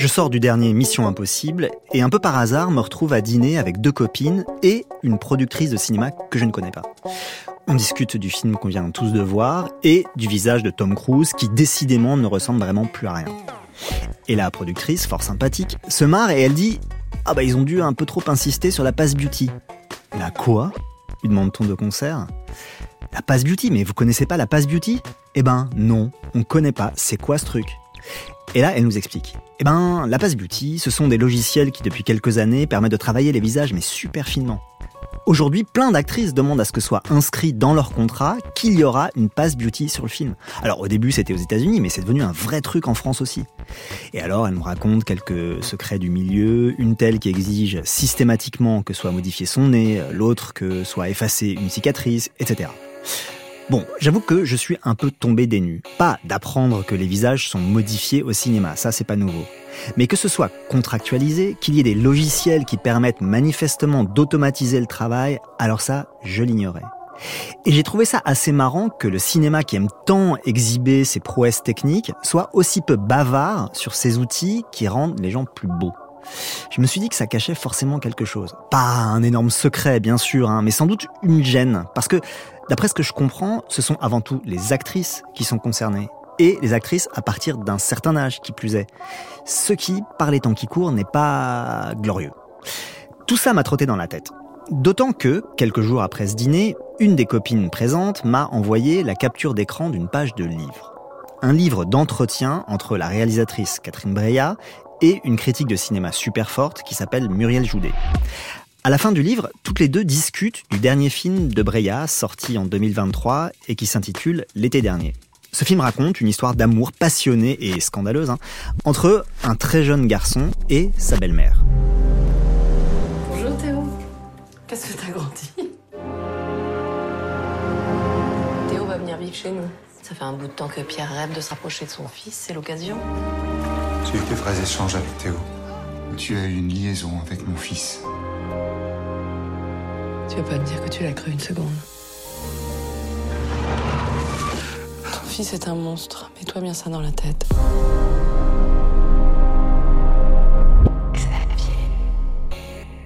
Je sors du dernier Mission Impossible et un peu par hasard me retrouve à dîner avec deux copines et une productrice de cinéma que je ne connais pas. On discute du film qu'on vient tous de voir et du visage de Tom Cruise qui décidément ne ressemble vraiment plus à rien. Et la productrice, fort sympathique, se marre et elle dit Ah bah ils ont dû un peu trop insister sur la passe beauty. La quoi? lui demande-t-on de concert. La passe beauty, mais vous connaissez pas la passe beauty? Eh ben non, on connaît pas, c'est quoi ce truc? Et là, elle nous explique. Eh ben, la Pass Beauty, ce sont des logiciels qui, depuis quelques années, permettent de travailler les visages, mais super finement. Aujourd'hui, plein d'actrices demandent à ce que soit inscrit dans leur contrat qu'il y aura une Pass Beauty sur le film. Alors au début c'était aux États-Unis, mais c'est devenu un vrai truc en France aussi. Et alors elle nous raconte quelques secrets du milieu, une telle qui exige systématiquement que soit modifié son nez, l'autre que soit effacée une cicatrice, etc. Bon, j'avoue que je suis un peu tombé des nues. Pas d'apprendre que les visages sont modifiés au cinéma, ça c'est pas nouveau. Mais que ce soit contractualisé, qu'il y ait des logiciels qui permettent manifestement d'automatiser le travail, alors ça, je l'ignorais. Et j'ai trouvé ça assez marrant que le cinéma qui aime tant exhiber ses prouesses techniques soit aussi peu bavard sur ces outils qui rendent les gens plus beaux. Je me suis dit que ça cachait forcément quelque chose. Pas un énorme secret, bien sûr, hein, mais sans doute une gêne. Parce que D'après ce que je comprends, ce sont avant tout les actrices qui sont concernées. Et les actrices à partir d'un certain âge, qui plus est. Ce qui, par les temps qui courent, n'est pas glorieux. Tout ça m'a trotté dans la tête. D'autant que, quelques jours après ce dîner, une des copines présentes m'a envoyé la capture d'écran d'une page de livre. Un livre d'entretien entre la réalisatrice Catherine Breillat et une critique de cinéma super forte qui s'appelle Muriel Joudet. À la fin du livre, toutes les deux discutent du dernier film de Breya, sorti en 2023 et qui s'intitule L'été dernier. Ce film raconte une histoire d'amour passionnée et scandaleuse hein, entre un très jeune garçon et sa belle-mère. Bonjour Théo. Qu'est-ce que t'as grandi? Théo va venir vivre chez nous. Ça fait un bout de temps que Pierre rêve de se rapprocher de son fils, c'est l'occasion. J'ai eu de vrais échanges avec Théo. Tu as eu une liaison avec mon fils? Tu veux pas me dire que tu l'as cru une seconde Ton fils est un monstre. Mets-toi bien ça dans la tête.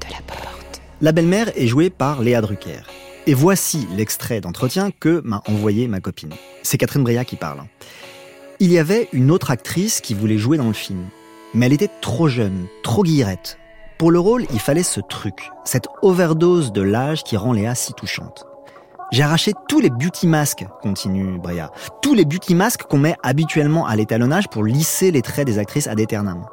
de la porte. La belle-mère est jouée par Léa Drucker. Et voici l'extrait d'entretien que m'a envoyé ma copine. C'est Catherine Breillat qui parle. Il y avait une autre actrice qui voulait jouer dans le film. Mais elle était trop jeune, trop guillerette. Pour le rôle, il fallait ce truc, cette overdose de l'âge qui rend Léa si touchante. J'ai arraché tous les beauty masks, continue Brea, tous les beauty masks qu'on met habituellement à l'étalonnage pour lisser les traits des actrices ad aeternam.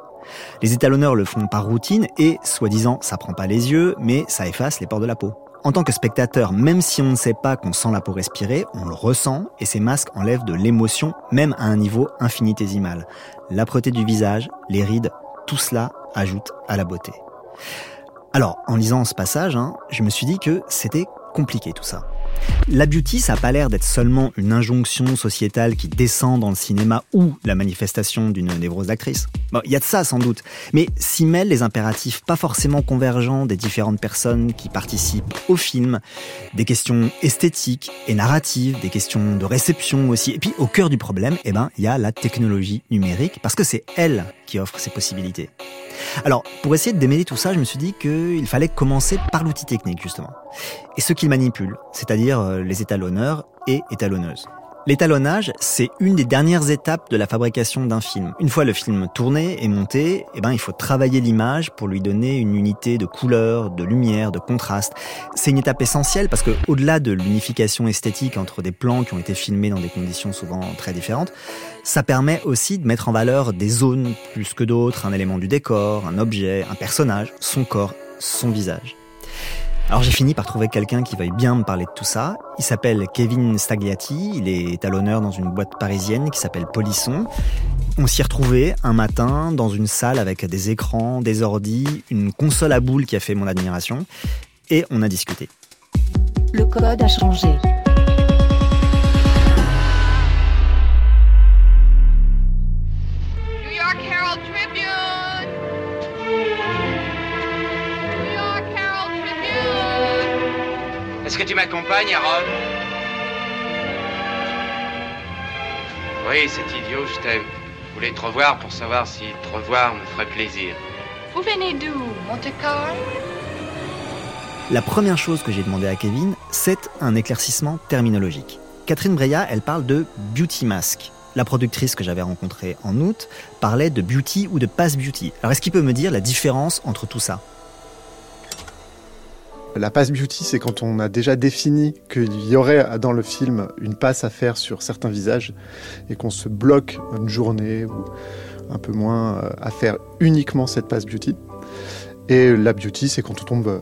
Les étalonneurs le font par routine et, soi-disant, ça prend pas les yeux, mais ça efface les pores de la peau. En tant que spectateur, même si on ne sait pas qu'on sent la peau respirer, on le ressent et ces masques enlèvent de l'émotion, même à un niveau infinitésimal. L'âpreté du visage, les rides, tout cela ajoute à la beauté. Alors, en lisant ce passage, hein, je me suis dit que c'était compliqué tout ça. La beauty, ça n'a pas l'air d'être seulement une injonction sociétale qui descend dans le cinéma ou la manifestation d'une névrose d'actrice. Bon, il y a de ça sans doute, mais s'y mêlent les impératifs pas forcément convergents des différentes personnes qui participent au film, des questions esthétiques et narratives, des questions de réception aussi, et puis au cœur du problème, eh ben, il y a la technologie numérique, parce que c'est elle qui offre ces possibilités. Alors, pour essayer de démêler tout ça, je me suis dit qu'il fallait commencer par l'outil technique, justement. Et ce qu'il manipule, c'est-à-dire euh, les étalonneurs et étalonneuses. L'étalonnage, c'est une des dernières étapes de la fabrication d'un film. Une fois le film tourné et monté, eh ben, il faut travailler l'image pour lui donner une unité de couleur, de lumière, de contraste. C'est une étape essentielle parce que, au-delà de l'unification esthétique entre des plans qui ont été filmés dans des conditions souvent très différentes, ça permet aussi de mettre en valeur des zones plus que d'autres, un élément du décor, un objet, un personnage, son corps, son visage. Alors j'ai fini par trouver quelqu'un qui veuille bien me parler de tout ça. Il s'appelle Kevin Stagliati, il est à l'honneur dans une boîte parisienne qui s'appelle Polisson. On s'y retrouvait un matin dans une salle avec des écrans, des ordis, une console à boules qui a fait mon admiration, et on a discuté. Le code a changé. Est-ce que tu m'accompagnes, Harold Oui, c'est idiot, je t'aime. Je voulais te revoir pour savoir si te revoir me ferait plaisir. Vous venez d'où, Monte-Carlo La première chose que j'ai demandé à Kevin, c'est un éclaircissement terminologique. Catherine Breillat, elle parle de beauty mask. La productrice que j'avais rencontrée en août parlait de beauty ou de pass beauty. Alors est-ce qu'il peut me dire la différence entre tout ça? La pass beauty, c'est quand on a déjà défini qu'il y aurait dans le film une passe à faire sur certains visages et qu'on se bloque une journée ou un peu moins euh, à faire uniquement cette passe beauty. Et la beauty, c'est quand on tombe euh,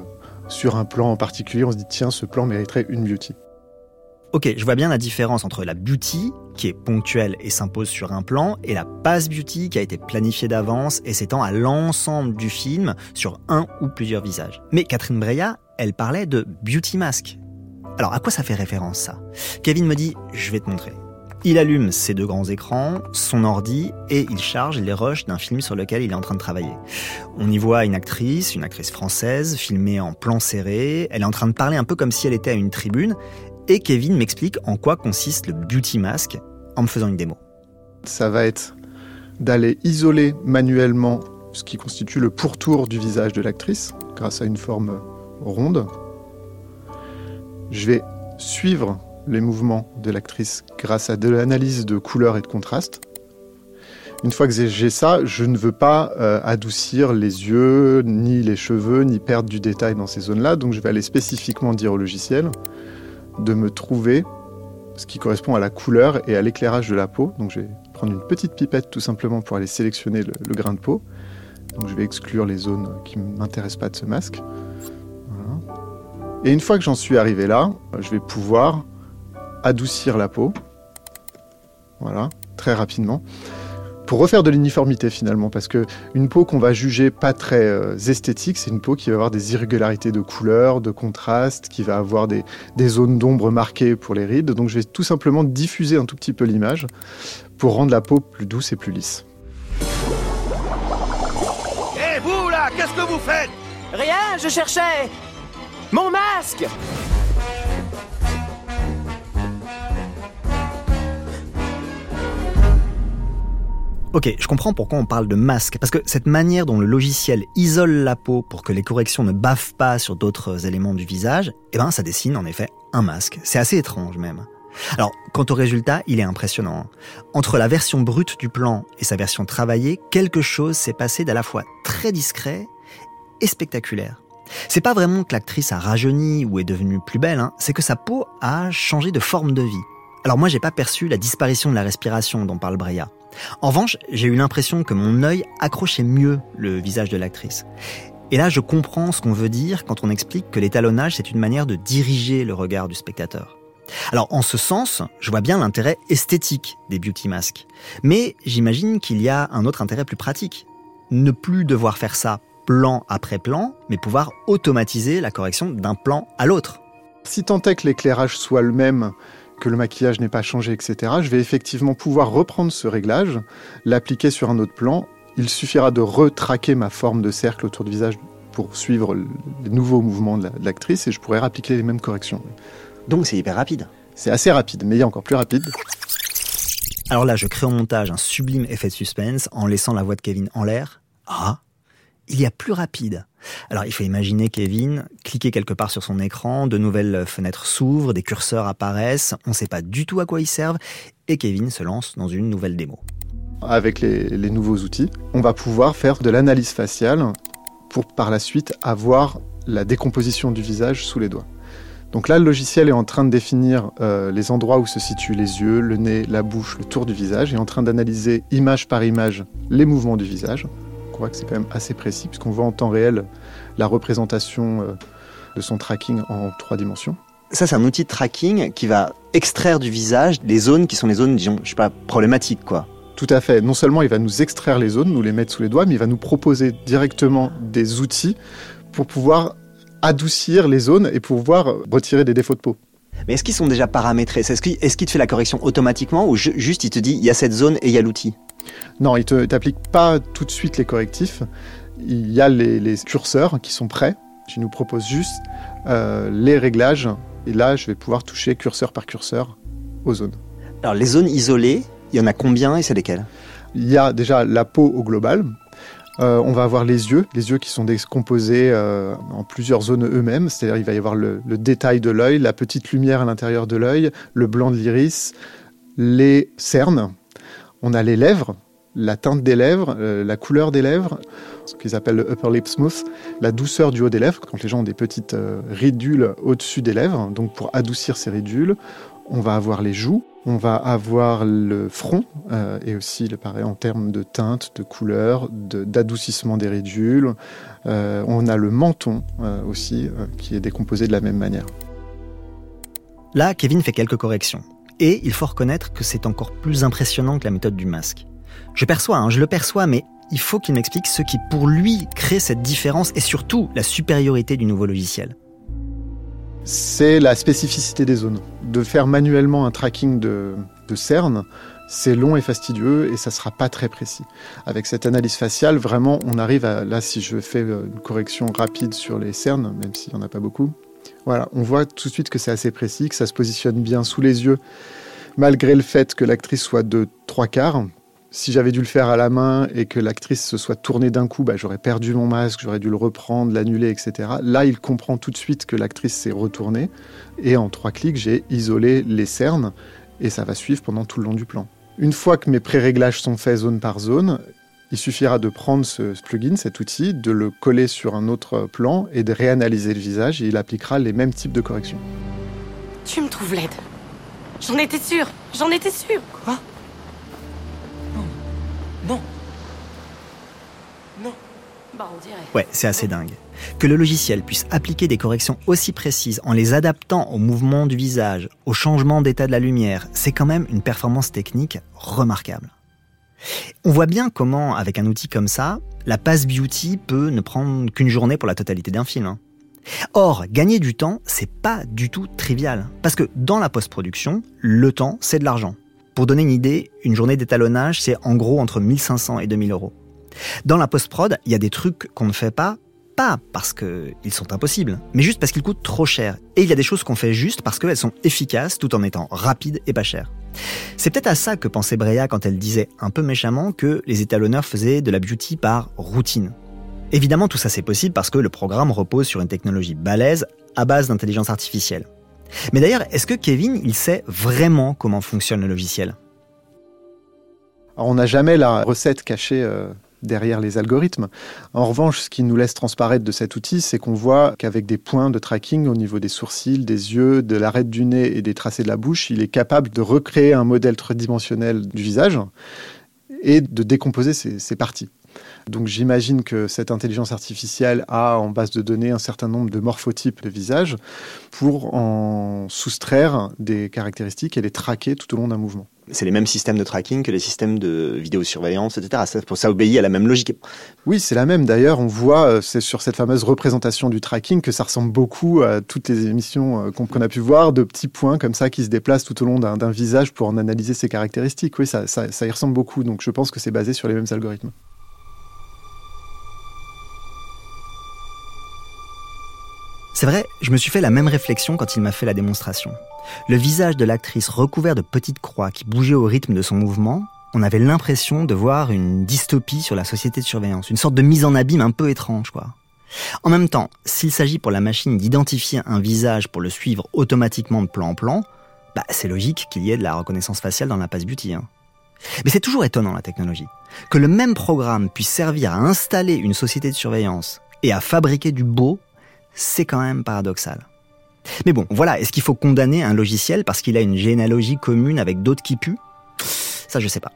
sur un plan en particulier, on se dit tiens, ce plan mériterait une beauty. Ok, je vois bien la différence entre la beauty, qui est ponctuelle et s'impose sur un plan, et la pass beauty, qui a été planifiée d'avance et s'étend à l'ensemble du film sur un ou plusieurs visages. Mais Catherine Breillat, elle parlait de beauty mask. Alors à quoi ça fait référence ça? Kevin me dit, je vais te montrer. Il allume ses deux grands écrans, son ordi, et il charge les rushs d'un film sur lequel il est en train de travailler. On y voit une actrice, une actrice française, filmée en plan serré. Elle est en train de parler un peu comme si elle était à une tribune. Et Kevin m'explique en quoi consiste le beauty mask en me faisant une démo. Ça va être d'aller isoler manuellement ce qui constitue le pourtour du visage de l'actrice grâce à une forme ronde. Je vais suivre les mouvements de l'actrice grâce à de l'analyse de couleurs et de contraste. Une fois que j'ai ça, je ne veux pas euh, adoucir les yeux, ni les cheveux, ni perdre du détail dans ces zones-là. Donc je vais aller spécifiquement dire au logiciel de me trouver ce qui correspond à la couleur et à l'éclairage de la peau. Donc je vais prendre une petite pipette tout simplement pour aller sélectionner le, le grain de peau. Donc je vais exclure les zones qui ne m'intéressent pas de ce masque. Et une fois que j'en suis arrivé là, je vais pouvoir adoucir la peau. Voilà, très rapidement. Pour refaire de l'uniformité finalement, parce que une peau qu'on va juger pas très euh, esthétique, c'est une peau qui va avoir des irrégularités de couleur, de contraste, qui va avoir des, des zones d'ombre marquées pour les rides. Donc je vais tout simplement diffuser un tout petit peu l'image pour rendre la peau plus douce et plus lisse. Hé, vous là, qu'est-ce que vous faites? Rien, je cherchais mon masque Ok, je comprends pourquoi on parle de masque, parce que cette manière dont le logiciel isole la peau pour que les corrections ne baffent pas sur d'autres éléments du visage, eh ben ça dessine en effet un masque. C'est assez étrange même. Alors, quant au résultat, il est impressionnant. Entre la version brute du plan et sa version travaillée, quelque chose s'est passé d'à la fois très discret et spectaculaire. C'est pas vraiment que l'actrice a rajeuni ou est devenue plus belle, hein, c'est que sa peau a changé de forme de vie. Alors moi, j'ai pas perçu la disparition de la respiration dont parle Breya. En revanche, j'ai eu l'impression que mon œil accrochait mieux le visage de l'actrice. Et là, je comprends ce qu'on veut dire quand on explique que l'étalonnage, c'est une manière de diriger le regard du spectateur. Alors, en ce sens, je vois bien l'intérêt esthétique des beauty masks. Mais j'imagine qu'il y a un autre intérêt plus pratique. Ne plus devoir faire ça plan après plan, mais pouvoir automatiser la correction d'un plan à l'autre. Si tant est que l'éclairage soit le même, que le maquillage n'ait pas changé, etc., je vais effectivement pouvoir reprendre ce réglage, l'appliquer sur un autre plan. Il suffira de retraquer ma forme de cercle autour du visage pour suivre les nouveaux mouvements de l'actrice et je pourrais appliquer les mêmes corrections. Donc c'est hyper rapide. C'est assez rapide, mais il y a encore plus rapide. Alors là, je crée au montage un sublime effet de suspense en laissant la voix de Kevin en l'air. Ah, il y a plus rapide. Alors il faut imaginer Kevin cliquer quelque part sur son écran, de nouvelles fenêtres s'ouvrent, des curseurs apparaissent, on ne sait pas du tout à quoi ils servent, et Kevin se lance dans une nouvelle démo. Avec les, nouveaux outils, on va pouvoir faire de l'analyse faciale pour par la suite avoir la décomposition du visage sous les doigts. Donc là, le logiciel est en train de définir euh, les endroits où se situent les yeux, le nez, la bouche, le tour du visage, et en train d'analyser image par image les mouvements du visage. On voit que c'est quand même assez précis, puisqu'on voit en temps réel la représentation euh, de son tracking en trois dimensions. Ça, c'est un outil de tracking qui va extraire du visage les zones qui sont les zones, disons, je sais pas, problématiques, quoi. Tout à fait. Non seulement il va nous extraire les zones, nous les mettre sous les doigts, mais il va nous proposer directement des outils pour pouvoir adoucir les zones et pouvoir retirer des défauts de peau. Mais est-ce qu'ils sont déjà paramétrés? Est-ce qu'il est te fait la correction automatiquement ou juste il te dit il y a cette zone et il y a l'outil? Non, il ne t'applique pas tout de suite les correctifs. Il y a les, curseurs qui sont prêts. Tu nous proposes juste euh, les réglages et là je vais pouvoir toucher curseur par curseur aux zones. Alors les zones isolées, il y en a combien et c'est lesquelles? Il y a déjà la peau au global, euh, on va avoir les yeux, les yeux qui sont décomposés euh, en plusieurs zones eux-mêmes, c'est-à-dire il va y avoir le, détail de l'œil, la petite lumière à l'intérieur de l'œil, le blanc de l'iris, les cernes, on a les lèvres, la teinte des lèvres, euh, la couleur des lèvres, ce qu'ils appellent le upper lip smooth, la douceur du haut des lèvres, quand les gens ont des petites ridules au-dessus des lèvres, donc pour adoucir ces ridules, on va avoir les joues, on va avoir le front euh, et aussi pareil en termes de teinte, de couleur, d'adoucissement des ridules. Euh, on a le menton euh, aussi qui est décomposé de la même manière. Là, Kevin fait quelques corrections. Et il faut reconnaître que c'est encore plus impressionnant que la méthode du masque. Je perçois, hein, je le perçois, mais il faut qu'il m'explique ce qui pour lui crée cette différence et surtout la supériorité du nouveau logiciel c'est la spécificité des zones. De faire manuellement un tracking de, cernes, c'est long et fastidieux et ça sera pas très précis. Avec cette analyse faciale, vraiment, on arrive à, là, si je fais euh, une correction rapide sur les cernes, même s'il n'y en a pas beaucoup, voilà, on voit tout de suite que c'est assez précis, que ça se positionne bien sous les yeux, malgré le fait que l'actrice soit de trois quarts, si j'avais dû le faire à la main et que l'actrice se soit tournée d'un coup, bah, j'aurais perdu mon masque, j'aurais dû le reprendre, l'annuler, etc. Là, il comprend tout de suite que l'actrice s'est retournée. Et en trois clics, j'ai isolé les cernes et ça va suivre pendant tout le long du plan. Une fois que mes pré-réglages sont faits zone par zone, il suffira de prendre ce plugin, cet outil, de le coller sur un autre plan et de réanalyser le visage et il appliquera les mêmes types de corrections. Tu me trouves laide. J'en étais sûre, j'en étais sûre. Quoi? Non. Non. Bah, on dirait. Ouais, c'est assez dingue. Que le logiciel puisse appliquer des corrections aussi précises en les adaptant au mouvement du visage, au changement d'état de la lumière, c'est quand même une performance technique remarquable. On voit bien comment, avec un outil comme ça, la passe beauty peut ne prendre qu'une journée pour la totalité d'un film. Hein. Or, gagner du temps, c'est pas du tout trivial. Parce que dans la post-production, le temps, c'est de l'argent. Pour donner une idée, une journée d'étalonnage, c'est en gros entre 1500 et 2000 euros. Dans la post-prod, il y a des trucs qu'on ne fait pas, pas parce qu'ils sont impossibles, mais juste parce qu'ils coûtent trop cher. Et il y a des choses qu'on fait juste parce qu'elles sont efficaces tout en étant rapides et pas chères. C'est peut-être à ça que pensait Breya quand elle disait un peu méchamment que les étalonneurs faisaient de la beauty par routine. Évidemment, tout ça c'est possible parce que le programme repose sur une technologie balèze à base d'intelligence artificielle. Mais d'ailleurs, est-ce que Kevin, il sait vraiment comment fonctionne le logiciel? On n'a jamais la recette cachée euh, derrière les algorithmes. En revanche, ce qui nous laisse transparaître de cet outil, c'est qu'on voit qu'avec des points de tracking au niveau des sourcils, des yeux, de l'arête du nez et des tracés de la bouche, il est capable de recréer un modèle tridimensionnel du visage et de décomposer ces parties. Donc j'imagine que cette intelligence artificielle a en base de données un certain nombre de morphotypes de visage pour en soustraire des caractéristiques et les traquer tout au long d'un mouvement. C'est les mêmes systèmes de tracking que les systèmes de vidéosurveillance, etc. Ça, ça obéit à la même logique. Oui, c'est la même. D'ailleurs, on voit euh, c'est sur cette fameuse représentation du tracking que ça ressemble beaucoup à toutes les émissions euh, qu'on a pu voir de petits points comme ça qui se déplacent tout au long d'un visage pour en analyser ses caractéristiques. Oui, ça, ça y ressemble beaucoup. Donc je pense que c'est basé sur les mêmes algorithmes. C'est vrai, je me suis fait la même réflexion quand il m'a fait la démonstration. Le visage de l'actrice recouvert de petites croix qui bougeaient au rythme de son mouvement, on avait l'impression de voir une dystopie sur la société de surveillance, une sorte de mise en abîme un peu étrange, quoi. En même temps, s'il s'agit pour la machine d'identifier un visage pour le suivre automatiquement de plan en plan, bah, c'est logique qu'il y ait de la reconnaissance faciale dans la Pass Beauty. Hein. Mais c'est toujours étonnant la technologie. Que le même programme puisse servir à installer une société de surveillance et à fabriquer du beau c'est quand même paradoxal. Mais bon, voilà, est-ce qu'il faut condamner un logiciel parce qu'il a une généalogie commune avec d'autres qui puent? Ça, je sais pas.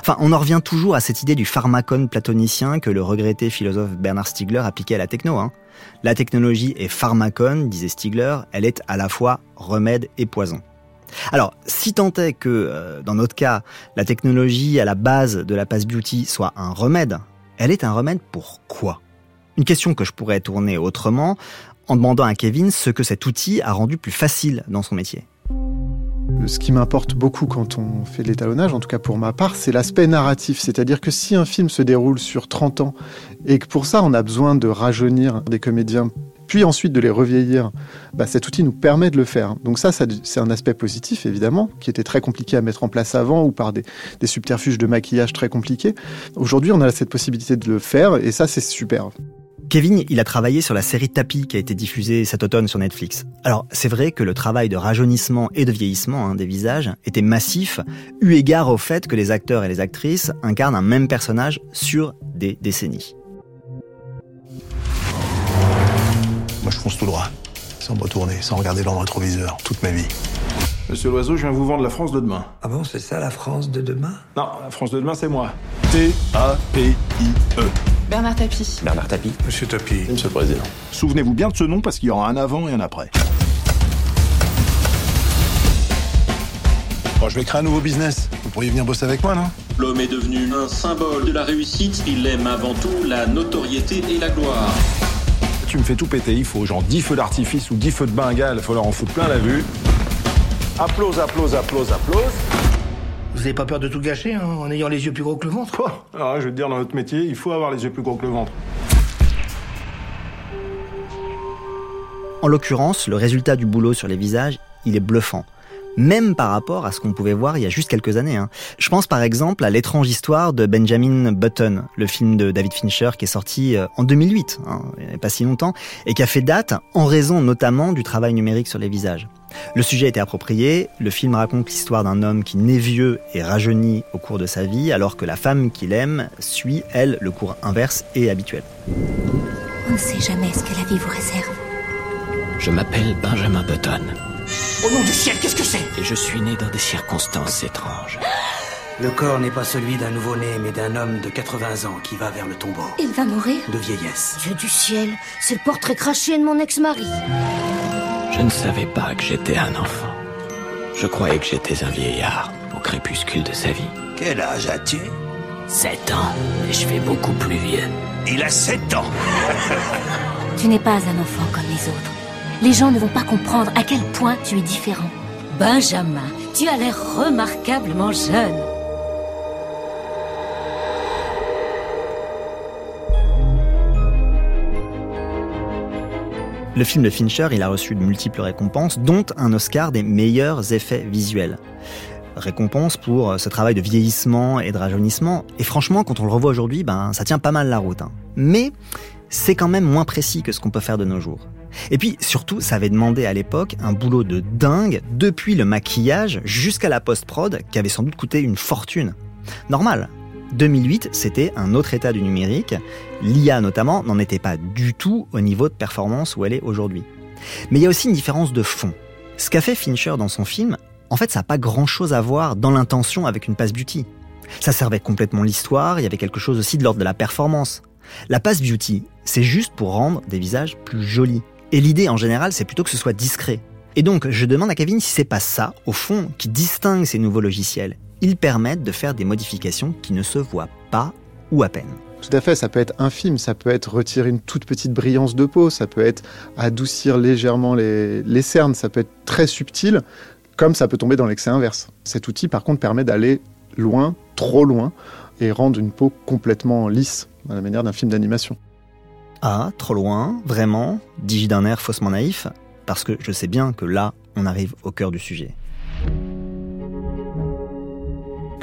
Enfin, on en revient toujours à cette idée du pharmacone platonicien que le regretté philosophe Bernard Stiegler appliquait à la techno. Hein. La technologie est pharmacone, disait Stiegler, elle est à la fois remède et poison. Alors, si tant est que, euh, dans notre cas, la technologie à la base de la Pass Beauty soit un remède, elle est un remède pour quoi? Une question que je pourrais tourner autrement en demandant à Kevin ce que cet outil a rendu plus facile dans son métier. Ce qui m'importe beaucoup quand on fait l'étalonnage, en tout cas pour ma part, c'est l'aspect narratif. C'est-à-dire que si un film se déroule sur 30 ans et que pour ça on a besoin de rajeunir des comédiens puis ensuite de les revieillir, bah, cet outil nous permet de le faire. Donc ça, c'est un aspect positif, évidemment, qui était très compliqué à mettre en place avant ou par des, des subterfuges de maquillage très compliqués. Aujourd'hui, on a cette possibilité de le faire et ça, c'est super. Kevin, il a travaillé sur la série Tapis qui a été diffusée cet automne sur Netflix. Alors, c'est vrai que le travail de rajeunissement et de vieillissement hein, des visages était massif, eu égard au fait que les acteurs et les actrices incarnent un même personnage sur des décennies. Moi, je fonce tout droit, sans me retourner, sans regarder dans le rétroviseur, toute ma vie. Monsieur Loiseau, je viens vous vendre la France de demain. Ah bon, c'est ça la France de demain? Non, la France de demain, c'est moi. T-A-P-I-E. Bernard Tapie. Bernard Tapie. Monsieur Tapie. Monsieur le Président. Souvenez-vous bien de ce nom parce qu'il y aura un avant et un après. Bon, je vais créer un nouveau business. Vous pourriez venir bosser avec moi, non? L'homme est devenu un symbole de la réussite. Il aime avant tout la notoriété et la gloire. Tu me fais tout péter. Il faut genre 10 feux d'artifice ou 10 feux de bengale. Il faut leur en foutre plein la vue. Applause, applause, applause, applause. Vous n'avez pas peur de tout gâcher hein, en ayant les yeux plus gros que le ventre Quoi? Alors, je veux te dire, dans notre métier, il faut avoir les yeux plus gros que le ventre. En l'occurrence, le résultat du boulot sur les visages, il est bluffant. Même par rapport à ce qu'on pouvait voir il y a juste quelques années. Hein. Je pense par exemple à l'étrange histoire de Benjamin Button, le film de David Fincher qui est sorti euh, en 2008, hein, il n'y a pas si longtemps, et qui a fait date en raison notamment du travail numérique sur les visages. Le sujet était approprié, le film raconte l'histoire d'un homme qui naît vieux et rajeunit au cours de sa vie, alors que la femme qu'il aime suit, elle, le cours inverse et habituel. On ne sait jamais ce que la vie vous réserve. Je m'appelle Benjamin Button. Au nom du ciel, qu'est-ce que c'est? Et je suis né dans des circonstances étranges. Le corps n'est pas celui d'un nouveau-né, mais d'un homme de 80 ans qui va vers le tombeau. Il va mourir De vieillesse. Dieu du ciel, c'est le portrait craché de mon ex-mari. Je ne savais pas que j'étais un enfant. Je croyais que j'étais un vieillard au crépuscule de sa vie. Quel âge as-tu? Sept ans, et je fais beaucoup plus vieux. Il a sept ans Tu n'es pas un enfant comme les autres. Les gens ne vont pas comprendre à quel point tu es différent. Benjamin, tu as l'air remarquablement jeune. Le film de Fincher, il a reçu de multiples récompenses, dont un Oscar des meilleurs effets visuels. Récompense pour ce travail de vieillissement et de rajeunissement. Et franchement, quand on le revoit aujourd'hui, ben, ça tient pas mal la route. hein. Mais c'est quand même moins précis que ce qu'on peut faire de nos jours. Et puis surtout, ça avait demandé à l'époque un boulot de dingue, depuis le maquillage jusqu'à la post-prod, qui avait sans doute coûté une fortune. Normal. 2008, c'était un autre état du numérique. L'IA notamment n'en était pas du tout au niveau de performance où elle est aujourd'hui. Mais il y a aussi une différence de fond. Ce qu'a fait Fincher dans son film, en fait, ça n'a pas grand-chose à voir dans l'intention avec une passe beauty. Ça servait complètement l'histoire, il y avait quelque chose aussi de l'ordre de la performance. La passe beauty, c'est juste pour rendre des visages plus jolis. Et l'idée en général, c'est plutôt que ce soit discret. Et donc, je demande à Kevin si c'est pas ça, au fond, qui distingue ces nouveaux logiciels. Ils permettent de faire des modifications qui ne se voient pas ou à peine. Tout à fait, ça peut être infime, ça peut être retirer une toute petite brillance de peau, ça peut être adoucir légèrement les, les cernes, ça peut être très subtil, comme ça peut tomber dans l'excès inverse. Cet outil, par contre, permet d'aller loin, trop loin, et rendre une peau complètement lisse, à la manière d'un film d'animation. Ah, trop loin, vraiment? Dis-je d'un air faussement naïf? Parce que je sais bien que là, on arrive au cœur du sujet.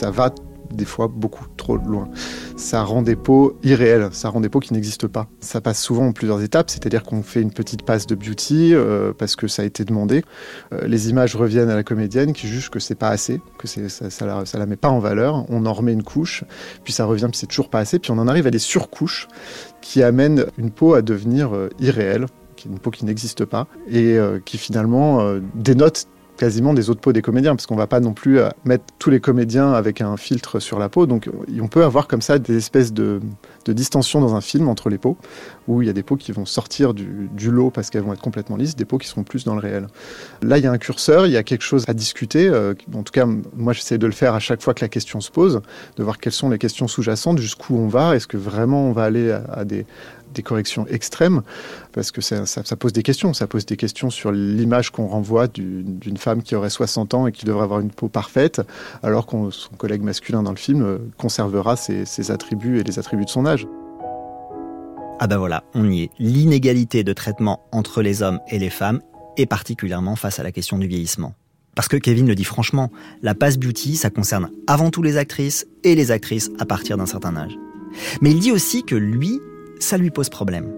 Ça va des fois beaucoup trop loin. Ça rend des peaux irréelles, ça rend des peaux qui n'existent pas. Ça passe souvent en plusieurs étapes, c'est-à-dire qu'on fait une petite passe de beauty euh, parce que ça a été demandé. Euh, les images reviennent à la comédienne qui juge que c'est pas assez, que ça, ça, la, met pas en valeur. On en remet une couche, puis ça revient, puis c'est toujours pas assez, puis on en arrive à des surcouches qui amènent une peau à devenir euh, irréelle, une peau qui n'existe pas et euh, qui finalement dénote quasiment des autres peaux des comédiens, parce qu'on va pas non plus euh, mettre tous les comédiens avec un filtre sur la peau. Donc on peut avoir comme ça des espèces de, de distension dans un film entre les peaux, où il y a des peaux qui vont sortir du, lot parce qu'elles vont être complètement lisses, des peaux qui seront plus dans le réel. Là, il y a un curseur, il y a quelque chose à discuter. Euh, en tout cas, moi, j'essaie de le faire à chaque fois que la question se pose, de voir quelles sont les questions sous-jacentes, jusqu'où on va, est-ce que vraiment on va aller à des des corrections extrêmes, parce que ça, pose des questions. Ça pose des questions sur l'image qu'on renvoie d'une femme qui aurait 60 ans et qui devrait avoir une peau parfaite, alors que son collègue masculin dans le film euh, conservera ses, ses attributs et les attributs de son âge. Ah ben voilà, on y est. L'inégalité de traitement entre les hommes et les femmes, et particulièrement face à la question du vieillissement. Parce que Kevin le dit franchement, la passe beauty, ça concerne avant tout les actrices et les actrices à partir d'un certain âge. Mais il dit aussi que lui, ça lui pose problème.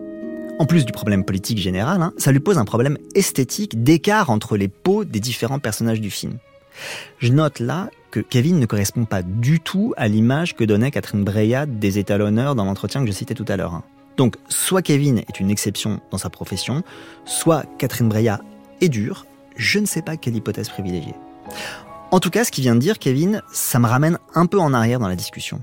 En plus du problème politique général, hein, ça lui pose un problème esthétique d'écart entre les peaux des différents personnages du film. Je note là que Kevin ne correspond pas du tout à l'image que donnait Catherine Breillat des étalonneurs dans l'entretien que je citais tout à l'heure. Hein. Donc, soit Kevin est une exception dans sa profession, soit Catherine Breillat est dure, je ne sais pas quelle hypothèse privilégier. En tout cas, ce qu'il vient de dire, Kevin, ça me ramène un peu en arrière dans la discussion.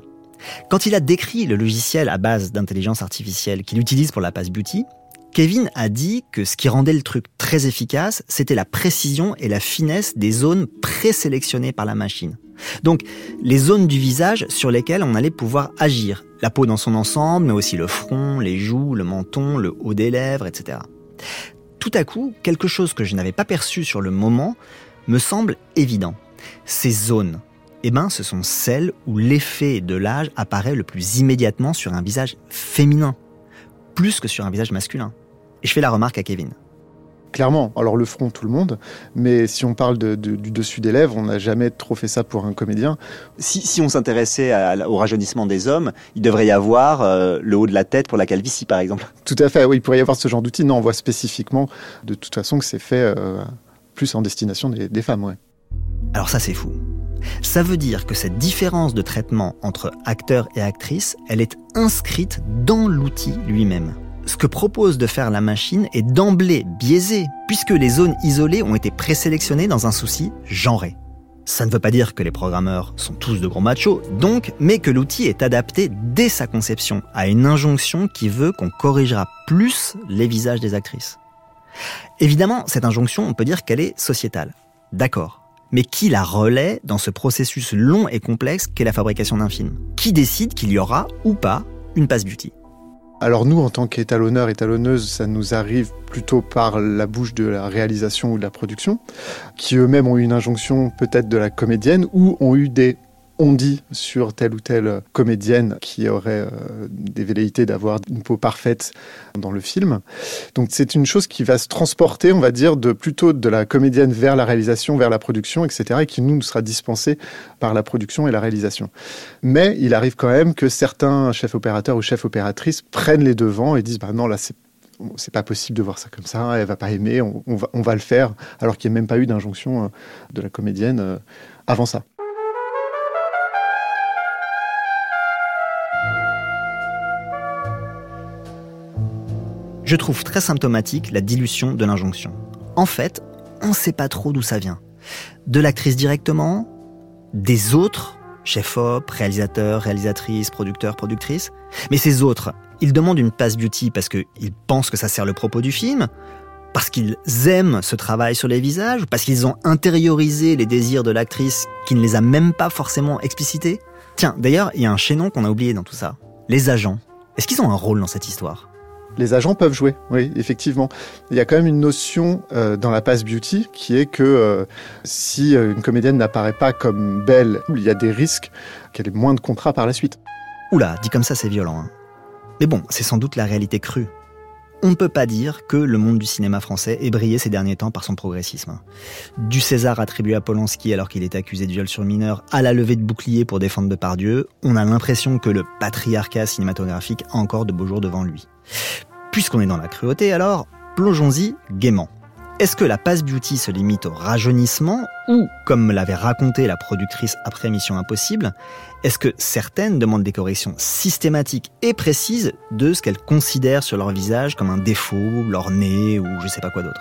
Quand il a décrit le logiciel à base d'intelligence artificielle qu'il utilise pour la passe beauty, Kevin a dit que ce qui rendait le truc très efficace, c'était la précision et la finesse des zones présélectionnées par la machine. Donc, les zones du visage sur lesquelles on allait pouvoir agir. La peau dans son ensemble, mais aussi le front, les joues, le menton, le haut des lèvres, etc. Tout à coup, quelque chose que je n'avais pas perçu sur le moment me semble évident. Ces zones, eh ben, ce sont celles où l'effet de l'âge apparaît le plus immédiatement sur un visage féminin, plus que sur un visage masculin. Et je fais la remarque à Kevin. Clairement, alors le front, tout le monde, mais si on parle de, de, du dessus des lèvres, on n'a jamais trop fait ça pour un comédien. Si, si on s'intéressait au rajeunissement des hommes, il devrait y avoir euh, le haut de la tête pour la calvitie, par exemple. Tout à fait, oui, il pourrait y avoir ce genre d'outil. Non, on voit spécifiquement, de toute façon, que c'est fait euh, plus en destination des, des femmes, ouais. Alors ça, c'est fou. Ça veut dire que cette différence de traitement entre acteur et actrice, elle est inscrite dans l'outil lui-même. Ce que propose de faire la machine est d'emblée biaisé, puisque les zones isolées ont été présélectionnées dans un souci genré. Ça ne veut pas dire que les programmeurs sont tous de gros machos, donc, mais que l'outil est adapté dès sa conception à une injonction qui veut qu'on corrigera plus les visages des actrices. Évidemment, cette injonction, on peut dire qu'elle est sociétale. D'accord mais qui la relaie dans ce processus long et complexe qu'est la fabrication d'un film? Qui décide qu'il y aura ou pas une passe beauty? Alors nous, en tant qu'étalonneurs, étalonneuses, ça nous arrive plutôt par la bouche de la réalisation ou de la production, qui eux-mêmes ont eu une injonction peut-être de la comédienne ou ont eu des on dit sur telle ou telle comédienne qui aurait euh, des velléités d'avoir une peau parfaite dans le film. Donc c'est une chose qui va se transporter, on va dire, de plutôt de la comédienne vers la réalisation, vers la production, etc., et qui nous, sera dispensée par la production et la réalisation. Mais il arrive quand même que certains chefs opérateurs ou chefs opératrices prennent les devants et disent bah non là c'est pas possible de voir ça comme ça, elle va pas aimer, on, on, va, on va le faire, alors qu'il n'y a même pas eu d'injonction euh, de la comédienne euh, avant ça. Je trouve très symptomatique la dilution de l'injonction. En fait, on ne sait pas trop d'où ça vient. De l'actrice directement, des autres, chef op, réalisateur, réalisatrice, producteur, productrice. Mais ces autres, ils demandent une passe beauty parce qu'ils pensent que ça sert le propos du film, parce qu'ils aiment ce travail sur les visages, parce qu'ils ont intériorisé les désirs de l'actrice qui ne les a même pas forcément explicités. Tiens, d'ailleurs, il y a un chaînon qu'on a oublié dans tout ça. Les agents. Est-ce qu'ils ont un rôle dans cette histoire? Les agents peuvent jouer, oui, effectivement. Il y a quand même une notion euh, dans la passe beauty qui est que euh, si euh, une comédienne n'apparaît pas comme belle, il y a des risques qu'elle ait moins de contrats par la suite. Oula, dit comme ça, c'est violent. Hein. Mais bon, c'est sans doute la réalité crue. On ne peut pas dire que le monde du cinéma français ait brillé ces derniers temps par son progressisme. Du César attribué à Polanski alors qu'il est accusé de viol sur mineur à la levée de bouclier pour défendre Depardieu, on a l'impression que le patriarcat cinématographique a encore de beaux jours devant lui. Puisqu'on est dans la cruauté, alors plongeons-y gaiement. Est-ce que la passe beauty se limite au rajeunissement ou, comme me l'avait raconté la productrice après Mission Impossible, est-ce que certaines demandent des corrections systématiques et précises de ce qu'elles considèrent sur leur visage comme un défaut, leur nez ou je sais pas quoi d'autre?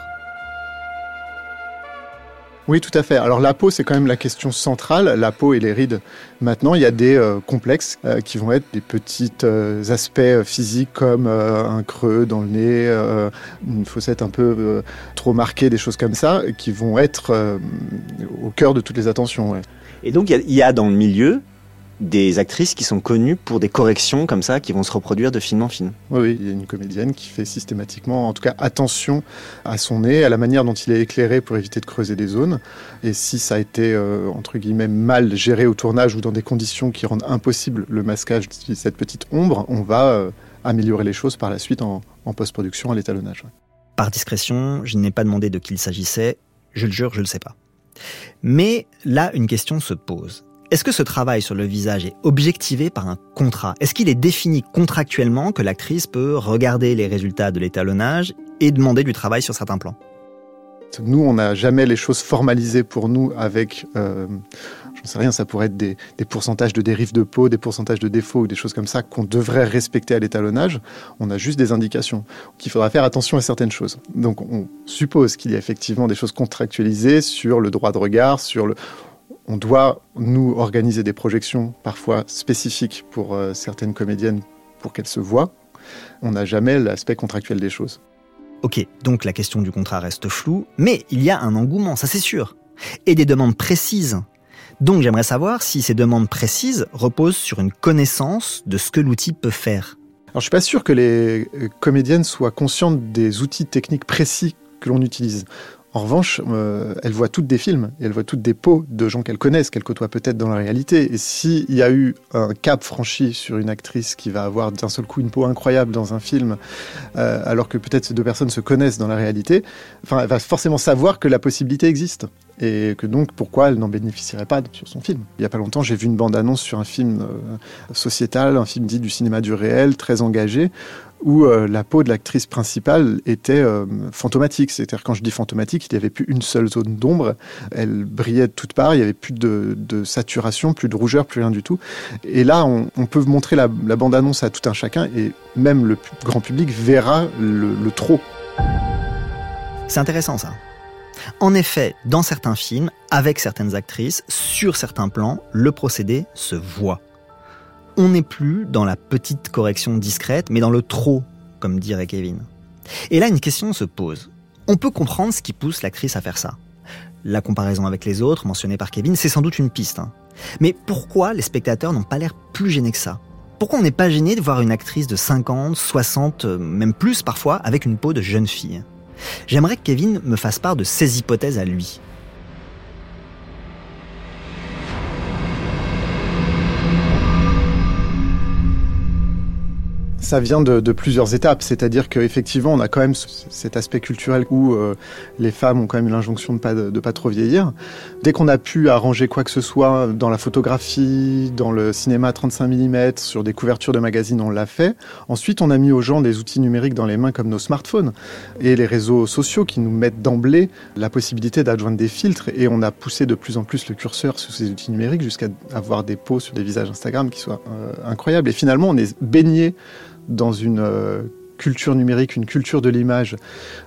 Oui, tout à fait. Alors la peau, c'est quand même la question centrale. La peau et les rides. Maintenant, il y a des euh, complexes euh, qui vont être des petits euh, aspects physiques comme un creux dans le nez, une fossette un peu trop marquée, des choses comme ça, qui vont être au cœur de toutes les attentions. Et donc il y, a dans le milieu des actrices qui sont connues pour des corrections comme ça, qui vont se reproduire de film en film. Oui, oui, il y a une comédienne qui fait systématiquement, en tout cas, attention à son nez, à la manière dont il est éclairé pour éviter de creuser des zones. Et si ça a été, euh, entre guillemets, mal géré au tournage ou dans des conditions qui rendent impossible le masquage de cette petite ombre, on va euh, améliorer les choses par la suite en, en post-production à l'étalonnage. Par discrétion, je n'ai pas demandé de qui il s'agissait, je le jure, je ne le sais pas. Mais là, une question se pose. Est-ce que ce travail sur le visage est objectivé par un contrat? Est-ce qu'il est défini contractuellement que l'actrice peut regarder les résultats de l'étalonnage et demander du travail sur certains plans? Nous, on n'a jamais les choses formalisées pour nous avec, euh, j'en sais rien, ça pourrait être des, pourcentages de dérive de peau, des pourcentages de défauts ou des choses comme ça qu'on devrait respecter à l'étalonnage. On a juste des indications qu'il faudra faire attention à certaines choses. Donc, on suppose qu'il y a effectivement des choses contractualisées sur le droit de regard, sur le on doit, nous, organiser des projections parfois spécifiques pour euh, certaines comédiennes pour qu'elles se voient. On n'a jamais l'aspect contractuel des choses. Ok, donc la question du contrat reste floue, mais il y a un engouement, ça c'est sûr, et des demandes précises. Donc j'aimerais savoir si ces demandes précises reposent sur une connaissance de ce que l'outil peut faire. Alors je suis pas sûr que les euh, comédiennes soient conscientes des outils techniques précis que l'on utilise. En revanche, euh, elle voit toutes des films, et elle voit toutes des peaux de gens qu'elle connaisse, qu'elle côtoie peut-être dans la réalité. Et s'il y a eu un cap franchi sur une actrice qui va avoir d'un seul coup une peau incroyable dans un film, euh, alors que peut-être ces deux personnes se connaissent dans la réalité, enfin, elle va forcément savoir que la possibilité existe. Et que donc, pourquoi elle n'en bénéficierait pas sur son film Il n'y a pas longtemps, j'ai vu une bande-annonce sur un film euh, sociétal, un film dit du cinéma du réel, très engagé, où euh, la peau de l'actrice principale était euh, fantomatique. C'est-à-dire, quand je dis fantomatique, il n'y avait plus une seule zone d'ombre. Elle brillait de toutes parts, il n'y avait plus de, saturation, plus de rougeur, plus rien du tout. Et là, on, peut montrer la, bande-annonce à tout un chacun, et même le grand public verra le, le trop. C'est intéressant ça. En effet, dans certains films, avec certaines actrices, sur certains plans, le procédé se voit on n'est plus dans la petite correction discrète, mais dans le trop, comme dirait Kevin. Et là, une question se pose. On peut comprendre ce qui pousse l'actrice à faire ça. La comparaison avec les autres, mentionnée par Kevin, c'est sans doute une piste. Hein. Mais pourquoi les spectateurs n'ont pas l'air plus gênés que ça? Pourquoi on n'est pas gêné de voir une actrice de 50, 60, euh, même plus parfois, avec une peau de jeune fille? J'aimerais que Kevin me fasse part de ses hypothèses à lui. Ça vient de, plusieurs étapes, c'est-à-dire qu'effectivement, on a quand même cet aspect culturel où euh, les femmes ont quand même l'injonction de pas de, pas trop vieillir. Dès qu'on a pu arranger quoi que ce soit dans la photographie, dans le cinéma 35 mm, sur des couvertures de magazines, on l'a fait. Ensuite, on a mis aux gens des outils numériques dans les mains comme nos smartphones et les réseaux sociaux qui nous mettent d'emblée la possibilité d'adjoindre des filtres et on a poussé de plus en plus le curseur sur ces outils numériques jusqu'à avoir des posts sur des visages Instagram qui soient euh, incroyables. Et finalement, on est baigné dans une euh, culture numérique, une culture de l'image,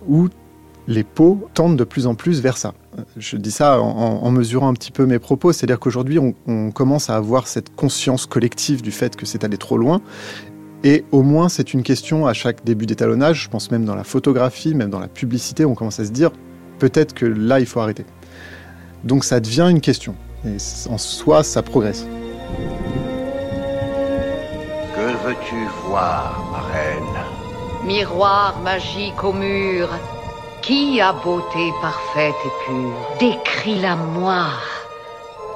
où les peaux tendent de plus en plus vers ça. Je dis ça en, mesurant un petit peu mes propos, c'est-à-dire qu'aujourd'hui on, commence à avoir cette conscience collective du fait que c'est allé trop loin. Et au moins c'est une question à chaque début d'étalonnage, je pense même dans la photographie, même dans la publicité, on commence à se dire peut-être que là il faut arrêter. Donc ça devient une question. Et en soi ça progresse. Veux-tu voir, ma reine Miroir magique au mur, qui a beauté parfaite et pure? Décris-la moi.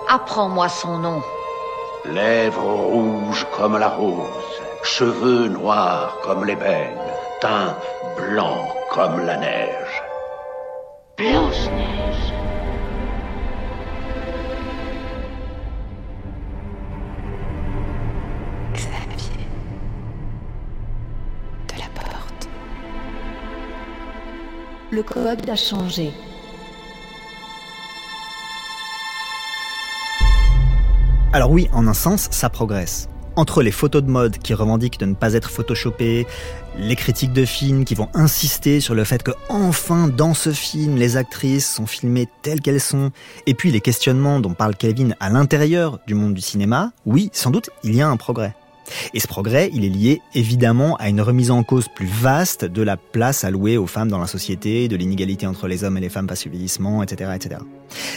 Apprends-moi son nom. Lèvres rouges comme la rose, cheveux noirs comme l'ébène, teint blanc comme la neige. Blanche-Neige. Le code a changé. Alors oui, en un sens, ça progresse. Entre les photos de mode qui revendiquent de ne pas être photoshopées, les critiques de films qui vont insister sur le fait que enfin dans ce film les actrices sont filmées telles qu'elles sont, et puis les questionnements dont parle Kevin à l'intérieur du monde du cinéma, oui, sans doute, il y a un progrès. Et ce progrès, il est lié évidemment à une remise en cause plus vaste de la place allouée aux femmes dans la société, de l'inégalité entre les hommes et les femmes face au etc., etc.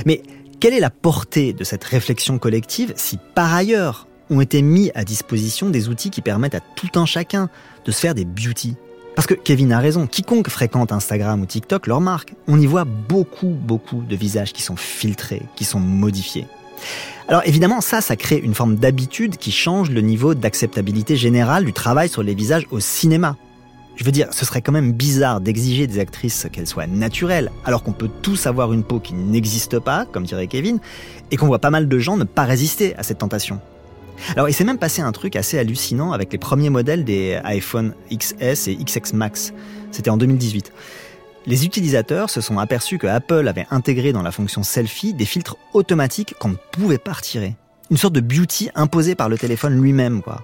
Mais quelle est la portée de cette réflexion collective si par ailleurs ont été mis à disposition des outils qui permettent à tout un chacun de se faire des beauty parce que Kevin a raison, quiconque fréquente Instagram ou TikTok leur marque. On y voit beaucoup, beaucoup de visages qui sont filtrés, qui sont modifiés. Alors évidemment, ça, ça crée une forme d'habitude qui change le niveau d'acceptabilité générale du travail sur les visages au cinéma. Je veux dire, ce serait quand même bizarre d'exiger des actrices qu'elles soient naturelles, alors qu'on peut tous avoir une peau qui n'existe pas, comme dirait Kevin, et qu'on voit pas mal de gens ne pas résister à cette tentation. Alors il s'est même passé un truc assez hallucinant avec les premiers modèles des iPhone XS et XX Max. C'était en 2018 les utilisateurs se sont aperçus que Apple avait intégré dans la fonction selfie des filtres automatiques qu'on ne pouvait pas retirer. Une sorte de beauty imposée par le téléphone lui-même, quoi.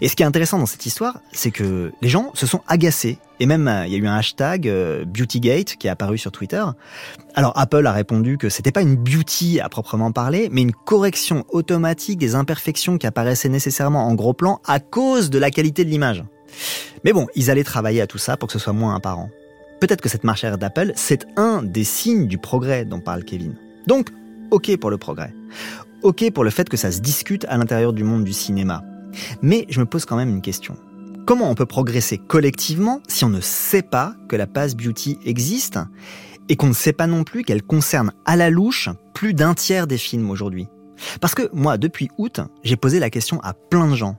Et ce qui est intéressant dans cette histoire, c'est que les gens se sont agacés. Et même, euh, il y a eu un hashtag euh, Beautygate qui est apparu sur Twitter. Alors Apple a répondu que c'était pas une beauty à proprement parler, mais une correction automatique des imperfections qui apparaissaient nécessairement en gros plan à cause de la qualité de l'image. Mais bon, ils allaient travailler à tout ça pour que ce soit moins apparent. Peut-être que cette marche arrière d'Apple, c'est un des signes du progrès dont parle Kevin. Donc, ok pour le progrès. Ok pour le fait que ça se discute à l'intérieur du monde du cinéma. Mais je me pose quand même une question. Comment on peut progresser collectivement si on ne sait pas que la passe beauty existe et qu'on ne sait pas non plus qu'elle concerne à la louche plus d'un tiers des films aujourd'hui? Parce que moi, depuis août, j'ai posé la question à plein de gens.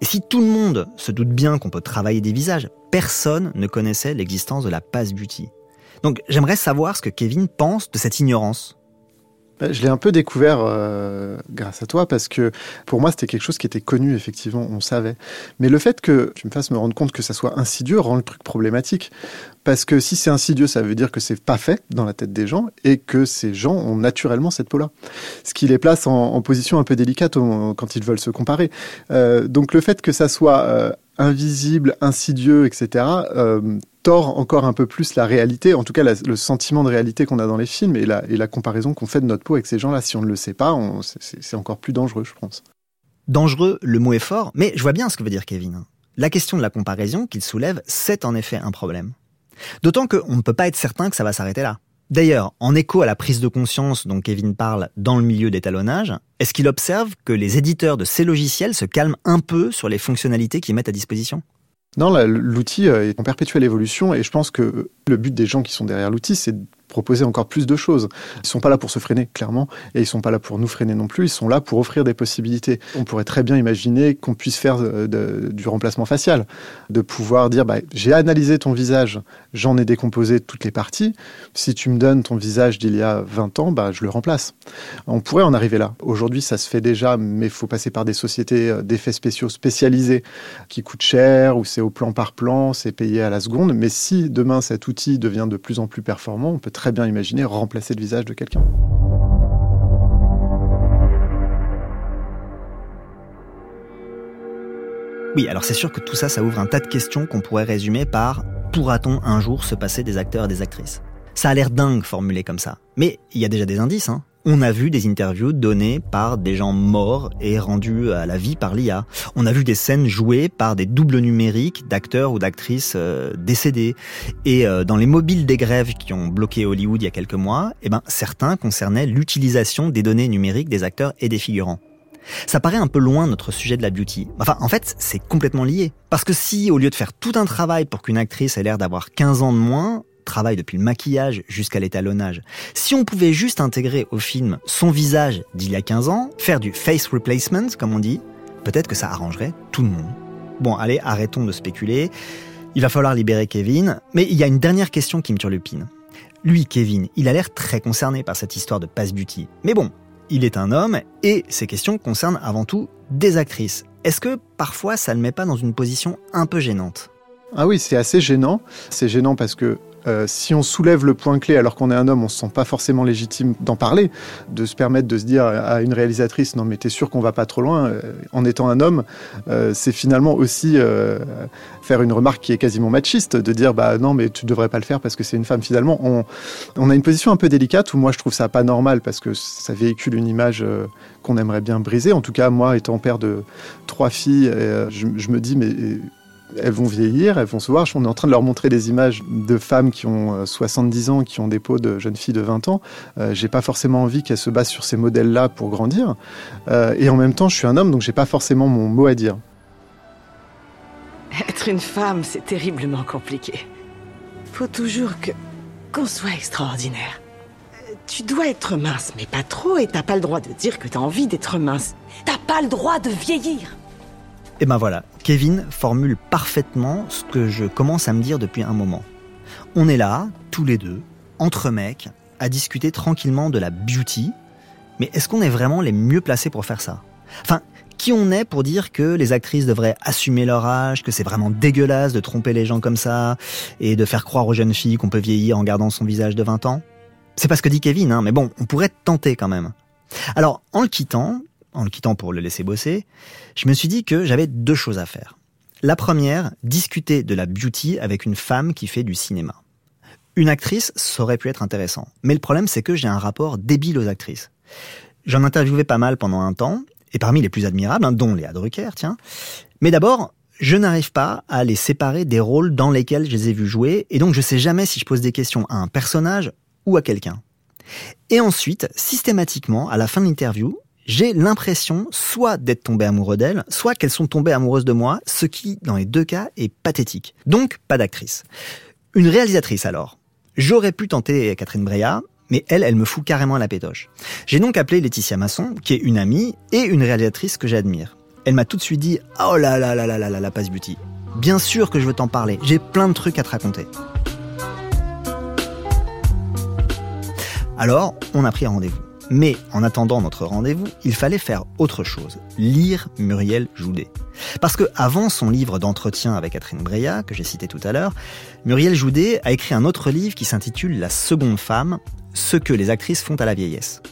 Et si tout le monde se doute bien qu'on peut travailler des visages, personne ne connaissait l'existence de la passe beauty. Donc j'aimerais savoir ce que Kevin pense de cette ignorance. Bah, je l'ai un peu découvert euh, grâce à toi parce que pour moi c'était quelque chose qui était connu effectivement, on savait. Mais le fait que tu me fasses me rendre compte que ça soit insidieux rend le truc problématique. Parce que si c'est insidieux, ça veut dire que c'est pas fait dans la tête des gens et que ces gens ont naturellement cette peau-là. Ce qui les place en, position un peu délicate quand ils veulent se comparer. Euh, donc le fait que ça soit euh, invisible, insidieux, etc., euh, tord encore un peu plus la réalité, en tout cas le sentiment de réalité qu'on a dans les films et la, et la comparaison qu'on fait de notre peau avec ces gens-là. Si on ne le sait pas, c'est encore plus dangereux, je pense. Dangereux, le mot est fort, mais je vois bien ce que veut dire Kevin. La question de la comparaison qu'il soulève, c'est en effet un problème. D'autant qu'on ne peut pas être certain que ça va s'arrêter là. D'ailleurs, en écho à la prise de conscience dont Kevin parle dans le milieu d'étalonnage, est-ce qu'il observe que les éditeurs de ces logiciels se calment un peu sur les fonctionnalités qu'ils mettent à disposition? Non, l'outil est en perpétuelle évolution et je pense que le but des gens qui sont derrière l'outil, c'est proposer encore plus de choses. Ils sont pas là pour se freiner, clairement, et ils sont pas là pour nous freiner non plus. Ils sont là pour offrir des possibilités. On pourrait très bien imaginer qu'on puisse faire du remplacement facial, de pouvoir dire bah, j'ai analysé ton visage, j'en ai décomposé toutes les parties. Si tu me donnes ton visage d'il y a 20 ans, bah, je le remplace. On pourrait en arriver là. Aujourd'hui, ça se fait déjà, mais il faut passer par des sociétés euh, d'effets spéciaux spécialisées qui coûtent cher, ou c'est au plan par plan, c'est payé à la seconde. Mais si demain cet outil devient de plus en plus performant, on peut très bien imaginer remplacer le visage de quelqu'un. Oui, alors c'est sûr que tout ça, ça ouvre un tas de questions qu'on pourrait résumer par pourra-t-on un jour se passer des acteurs et des actrices? Ça a l'air dingue formulé comme ça, mais il y a déjà des indices. Hein on a vu des interviews données par des gens morts et rendus à la vie par l'IA. On a vu des scènes jouées par des doubles numériques d'acteurs ou d'actrices euh, décédés. Et euh, dans les mobiles des grèves qui ont bloqué Hollywood il y a quelques mois, eh ben, certains concernaient l'utilisation des données numériques des acteurs et des figurants. Ça paraît un peu loin notre sujet de la beauty. Enfin, en fait, c'est complètement lié. Parce que si, au lieu de faire tout un travail pour qu'une actrice ait l'air d'avoir 15 ans de moins, travail depuis le maquillage jusqu'à l'étalonnage. Si on pouvait juste intégrer au film son visage d'il y a 15 ans, faire du face replacement, comme on dit, peut-être que ça arrangerait tout le monde. Bon, allez, arrêtons de spéculer. Il va falloir libérer Kevin, mais il y a une dernière question qui me turlupine. Lui, Kevin, il a l'air très concerné par cette histoire de pass beauty. Mais bon, il est un homme et ces questions concernent avant tout des actrices. Est-ce que parfois ça ne le met pas dans une position un peu gênante? Ah oui, c'est assez gênant. C'est gênant parce que euh, si on soulève le point clé alors qu'on est un homme, on se sent pas forcément légitime d'en parler, de se permettre de se dire à une réalisatrice non mais t'es sûr qu'on va pas trop loin euh, en étant un homme, euh, c'est finalement aussi faire une remarque qui est quasiment machiste, de dire bah non mais tu devrais pas le faire parce que c'est une femme. Finalement, on, on, a une position un peu délicate où moi je trouve ça pas normal parce que ça véhicule une image qu'on aimerait bien briser. En tout cas, moi étant père de trois filles, je, je me dis mais elles vont vieillir, elles vont se voir. On est en train de leur montrer des images de femmes qui ont 70 euh, ans, qui ont des peaux de jeunes filles de 20 ans. Euh, j'ai pas forcément envie qu'elles se basent sur ces modèles-là pour grandir. Euh, et en même temps, je suis un homme, donc j'ai pas forcément mon mot à dire. Être une femme, c'est terriblement compliqué. Faut toujours que qu'on soit extraordinaire. Tu dois être mince, mais pas trop, et t'as pas le droit de dire que t'as envie d'être mince. T'as pas le droit de vieillir. Et ben voilà, Kevin formule parfaitement ce que je commence à me dire depuis un moment. On est là, tous les deux, entre mecs, à discuter tranquillement de la beauty, mais est-ce qu'on est vraiment les mieux placés pour faire ça? Enfin, qui on est pour dire que les actrices devraient assumer leur âge, que c'est vraiment dégueulasse de tromper les gens comme ça, et de faire croire aux jeunes filles qu'on peut vieillir en gardant son visage de 20 ans? C'est pas ce que dit Kevin, hein, mais bon, on pourrait tenter quand même. Alors, en le quittant, en le quittant pour le laisser bosser, je me suis dit que j'avais deux choses à faire. La première, discuter de la beauty avec une femme qui fait du cinéma. Une actrice, ça aurait pu être intéressant. Mais le problème, c'est que j'ai un rapport débile aux actrices. J'en interviewais pas mal pendant un temps, et parmi les plus admirables, hein, dont Léa Drucker, tiens. Mais d'abord, je n'arrive pas à les séparer des rôles dans lesquels je les ai vus jouer, et donc je sais jamais si je pose des questions à un personnage ou à quelqu'un. Et ensuite, systématiquement, à la fin de l'interview, j'ai l'impression soit d'être tombé amoureux d'elles, soit qu'elles sont tombées amoureuses de moi, ce qui, dans les deux cas, est pathétique. Donc, pas d'actrice. Une réalisatrice alors. J'aurais pu tenter Catherine Breillat, mais elle, elle me fout carrément la pétoche. J'ai donc appelé Laetitia Masson, qui est une amie et une réalisatrice que j'admire. Elle m'a tout de suite dit Oh là là là là là là la passe beauty. Bien sûr que je veux t'en parler, j'ai plein de trucs à te raconter. Alors, on a pris rendez-vous. Mais en attendant notre rendez-vous, il fallait faire autre chose, lire Muriel Joudet. Parce que avant son livre d'entretien avec Catherine Breillat, que j'ai cité tout à l'heure, Muriel Joudet a écrit un autre livre qui s'intitule La seconde femme, ce que les actrices font à la vieillesse.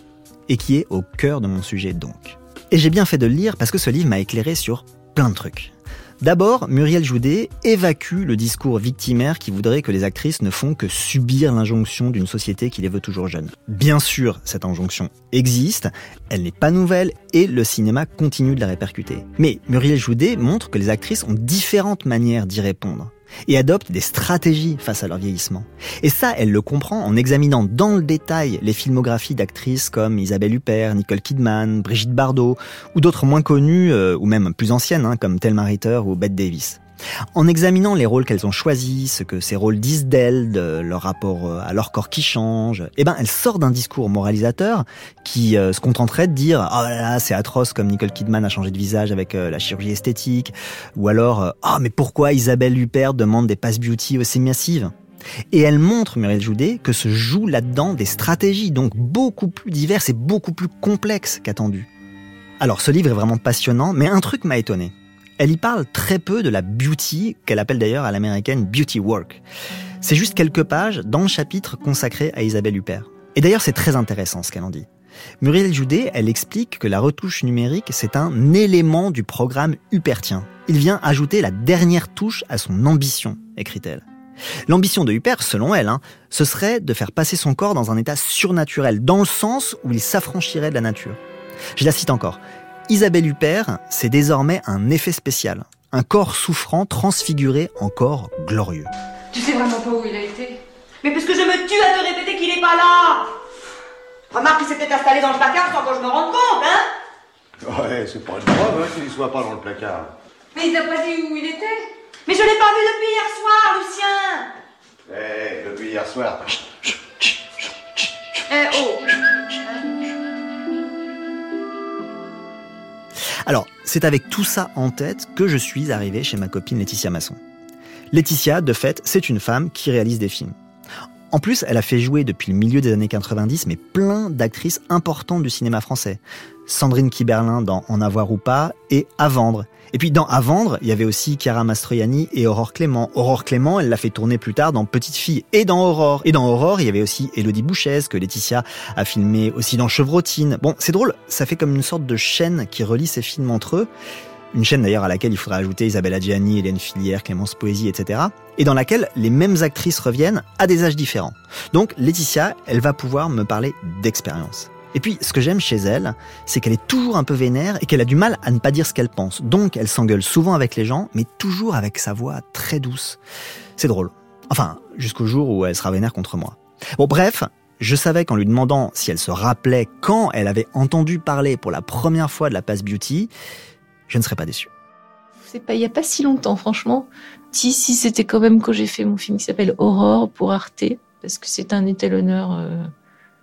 Et qui est au cœur de mon sujet donc. Et j'ai bien fait de le lire parce que ce livre m'a éclairé sur plein de trucs. D'abord, Muriel Joudet évacue le discours victimaire qui voudrait que les actrices ne font que subir l'injonction d'une société qui les veut toujours jeunes. Bien sûr, cette injonction existe, elle n'est pas nouvelle et le cinéma continue de la répercuter. Mais Muriel Joudet montre que les actrices ont différentes manières d'y répondre et adopte des stratégies face à leur vieillissement. Et ça, elle le comprend en examinant dans le détail les filmographies d'actrices comme Isabelle Huppert, Nicole Kidman, Brigitte Bardot, ou d'autres moins connues, euh, ou même plus anciennes, hein, comme Thelma Ritter ou Bette Davis. En examinant les rôles qu'elles ont choisis, ce que ces rôles disent d'elles, de leur rapport euh, à leur corps qui change, eh ben, elle sort d'un discours moralisateur qui euh, se contenterait de dire « Oh là là, c'est atroce comme Nicole Kidman a changé de visage avec euh, la chirurgie esthétique », ou alors « Oh, mais pourquoi Isabelle Huppert demande des pass beauty aussi massives ?» Et elle montre, Muriel Joudet, que se jouent là-dedans des stratégies, donc beaucoup plus diverses et beaucoup plus complexes qu'attendues. Alors ce livre est vraiment passionnant, mais un truc m'a étonné. Elle y parle très peu de la beauty, qu'elle appelle d'ailleurs à l'américaine beauty work. C'est juste quelques pages dans le chapitre consacré à Isabelle Huppert. Et d'ailleurs, c'est très intéressant ce qu'elle en dit. Muriel Joudet, elle explique que la retouche numérique, c'est un élément du programme Hupertien. Il vient ajouter la dernière touche à son ambition, écrit-elle. L'ambition de Huppert, selon elle, hein, ce serait de faire passer son corps dans un état surnaturel, dans le sens où il s'affranchirait de la nature. Je la cite encore. Isabelle Huppert, c'est désormais un effet spécial. Un corps souffrant transfiguré en corps glorieux. Tu sais vraiment pas où il a été Mais parce que je me tue à te répéter qu'il est pas là Remarque qu'il peut-être installé dans le placard sans que je me rende compte, hein Ouais, c'est pas grave hein, qu'il ne soit pas dans le placard. Mais il t'a pas dit où il était Mais je l'ai pas vu depuis hier soir, Lucien Eh, depuis hier soir. Eh oh Alors, c'est avec tout ça en tête que je suis arrivé chez ma copine Laetitia Masson. Laetitia, de fait, c'est une femme qui réalise des films. En plus, elle a fait jouer depuis le milieu des années 90 mais plein d'actrices importantes du cinéma français. Sandrine Kiberlin dans En avoir ou pas et À vendre. Et puis dans À vendre, il y avait aussi Chiara Mastroianni et Aurore Clément. Aurore Clément, elle l'a fait tourner plus tard dans Petite Fille et dans Aurore. Et dans Aurore, il y avait aussi Elodie Bouchez que Laetitia a filmé aussi dans Chevrotine. Bon, c'est drôle, ça fait comme une sorte de chaîne qui relie ces films entre eux. Une chaîne d'ailleurs à laquelle il faudrait ajouter Isabelle Gianni, Hélène Filière, Clémence Poésie, etc. Et dans laquelle les mêmes actrices reviennent à des âges différents. Donc Laetitia, elle va pouvoir me parler d'expérience. Et puis, ce que j'aime chez elle, c'est qu'elle est toujours un peu vénère et qu'elle a du mal à ne pas dire ce qu'elle pense. Donc, elle s'engueule souvent avec les gens, mais toujours avec sa voix très douce. C'est drôle. Enfin, jusqu'au jour où elle sera vénère contre moi. Bon, bref, je savais qu'en lui demandant si elle se rappelait quand elle avait entendu parler pour la première fois de la Pass Beauty, je ne serais pas déçu. C'est pas il y a pas si longtemps, franchement. Si, si, c'était quand même quand j'ai fait mon film qui s'appelle Aurore pour Arte, parce que c'est un étalonneur. Euh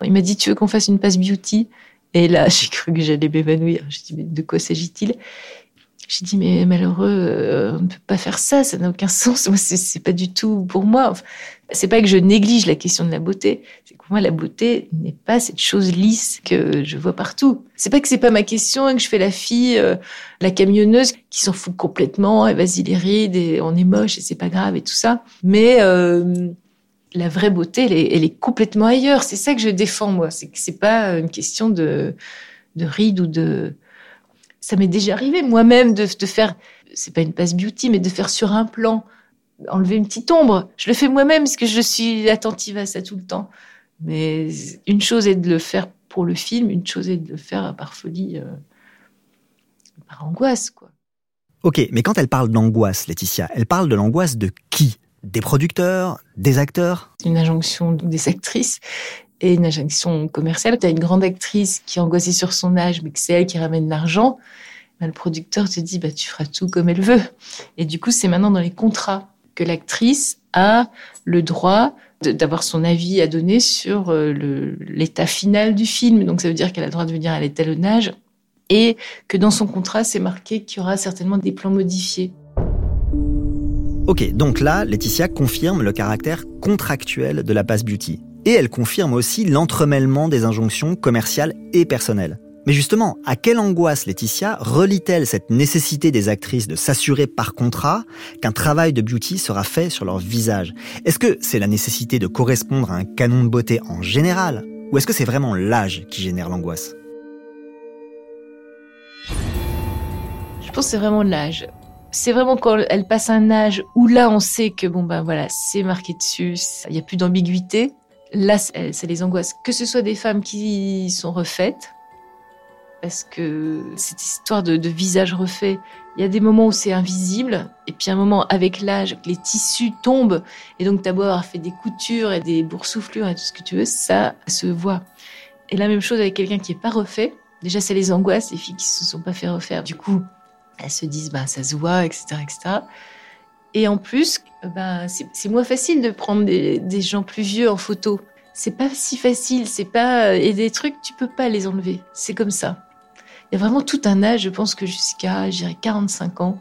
il m'a dit, tu veux qu'on fasse une passe beauty? Et là, j'ai cru que j'allais m'évanouir. J'ai dit, mais de quoi s'agit-il? J'ai dit, mais malheureux, euh, on ne peut pas faire ça, ça n'a aucun sens. Moi, c'est pas du tout pour moi. c'est pas que je néglige la question de la beauté, c'est que moi, la beauté n'est pas cette chose lisse que je vois partout. C'est pas que c'est pas ma question et que je fais la fille, euh, la camionneuse, qui s'en fout complètement, et vas-y les rides, et on est moche et c'est pas grave et tout ça. Mais euh, la vraie beauté, elle est, complètement ailleurs. C'est ça que je défends, moi. C'est que c'est pas une question de, de ride ou de. Ça m'est déjà arrivé moi-même de, de faire. C'est pas une passe beauty, mais de faire sur un plan, enlever une petite ombre. Je le fais moi-même parce que je suis attentive à ça tout le temps. Mais une chose est de le faire pour le film, une chose est de le faire par folie, euh, par angoisse, quoi. Ok, mais quand elle parle d'angoisse, Laetitia, elle parle de l'angoisse de qui? Des producteurs, des acteurs Une injonction des actrices et une injonction commerciale. Tu as une grande actrice qui est angoissée sur son âge, mais que c'est elle qui ramène l'argent. Bah, le producteur te dit, bah, tu feras tout comme elle veut. Et du coup, c'est maintenant dans les contrats que l'actrice a le droit d'avoir son avis à donner sur euh, l'état final du film. Donc ça veut dire qu'elle a le droit de venir à l'étalonnage et que dans son contrat, c'est marqué qu'il y aura certainement des plans modifiés. Ok, donc là, Laetitia confirme le caractère contractuel de la Pass Beauty. Et elle confirme aussi l'entremêlement des injonctions commerciales et personnelles. Mais justement, à quelle angoisse Laetitia relie-t-elle cette nécessité des actrices de s'assurer par contrat qu'un travail de beauty sera fait sur leur visage? Est-ce que c'est la nécessité de correspondre à un canon de beauté en général? Ou est-ce que c'est vraiment l'âge qui génère l'angoisse? Je pense que c'est vraiment l'âge c'est vraiment quand elle passe un âge où là on sait que bon ben voilà c'est marqué dessus, il n'y a plus d'ambiguïté. Là ça les angoisse. Que ce soit des femmes qui sont refaites, parce que cette histoire de, visage refait, il y a des moments où c'est invisible, et puis un moment avec l'âge, les tissus tombent, et donc t'as beau avoir fait des coutures et des boursouflures et tout ce que tu veux, ça se voit. Et la même chose avec quelqu'un qui est pas refait. Déjà, ça les angoisse, les filles qui se sont pas fait refaire. Du coup, elles se disent, bah, ça se voit, etc., etc. Et en plus, bah, c'est moins facile de prendre des, gens plus vieux en photo. C'est pas si facile, c'est pas et des trucs tu peux pas les enlever. C'est comme ça. Il y a vraiment tout un âge, je pense que jusqu'à, je dirais 45 ans,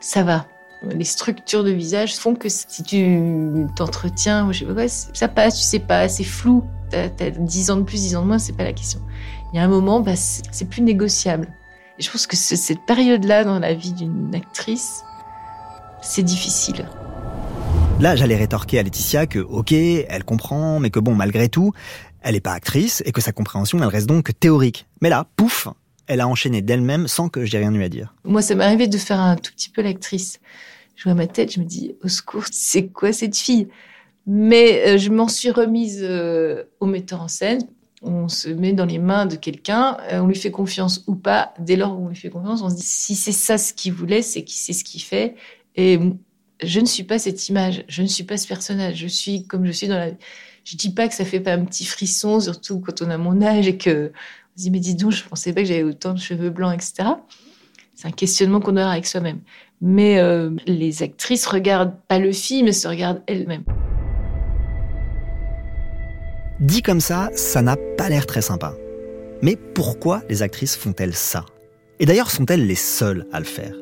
ça va. Les structures de visage font que si tu t'entretiens, je sais pas ça passe, tu sais pas, c'est flou. T'as as 10 ans de plus, 10 ans de moins, c'est pas la question. Il y a un moment, bah, c'est plus négociable je pense que cette période-là dans la vie d'une actrice, c'est difficile. Là, j'allais rétorquer à Laetitia que, ok, elle comprend, mais que bon, malgré tout, elle n'est pas actrice et que sa compréhension, elle reste donc théorique. Mais là, pouf, elle a enchaîné d'elle-même sans que j'ai rien eu à dire. Moi, ça m'est arrivé de faire un tout petit peu l'actrice. Je vois ma tête, je me dis, au secours, c'est quoi cette fille? Mais euh, je m'en suis remise euh, au metteur en scène on se met dans les mains de quelqu'un, euh, on lui fait confiance ou pas. Dès lors où on lui fait confiance, on se dit si c'est ça ce qu'il voulait, c'est qu'il sait ce qu'il fait. Et je ne suis pas cette image, je ne suis pas ce personnage. Je suis comme je suis dans la. Je dis pas que ça fait pas un petit frisson, surtout quand on a mon âge et que on se dit mais dis donc, je pensais pas que j'avais autant de cheveux blancs, etc. C'est un questionnement qu'on aura avec soi-même. Mais euh, les actrices regardent pas le film, elles se regardent elles-mêmes. Dit comme ça, ça n'a pas l'air très sympa. Mais pourquoi les actrices font-elles ça? Et d'ailleurs, sont-elles les seules à le faire?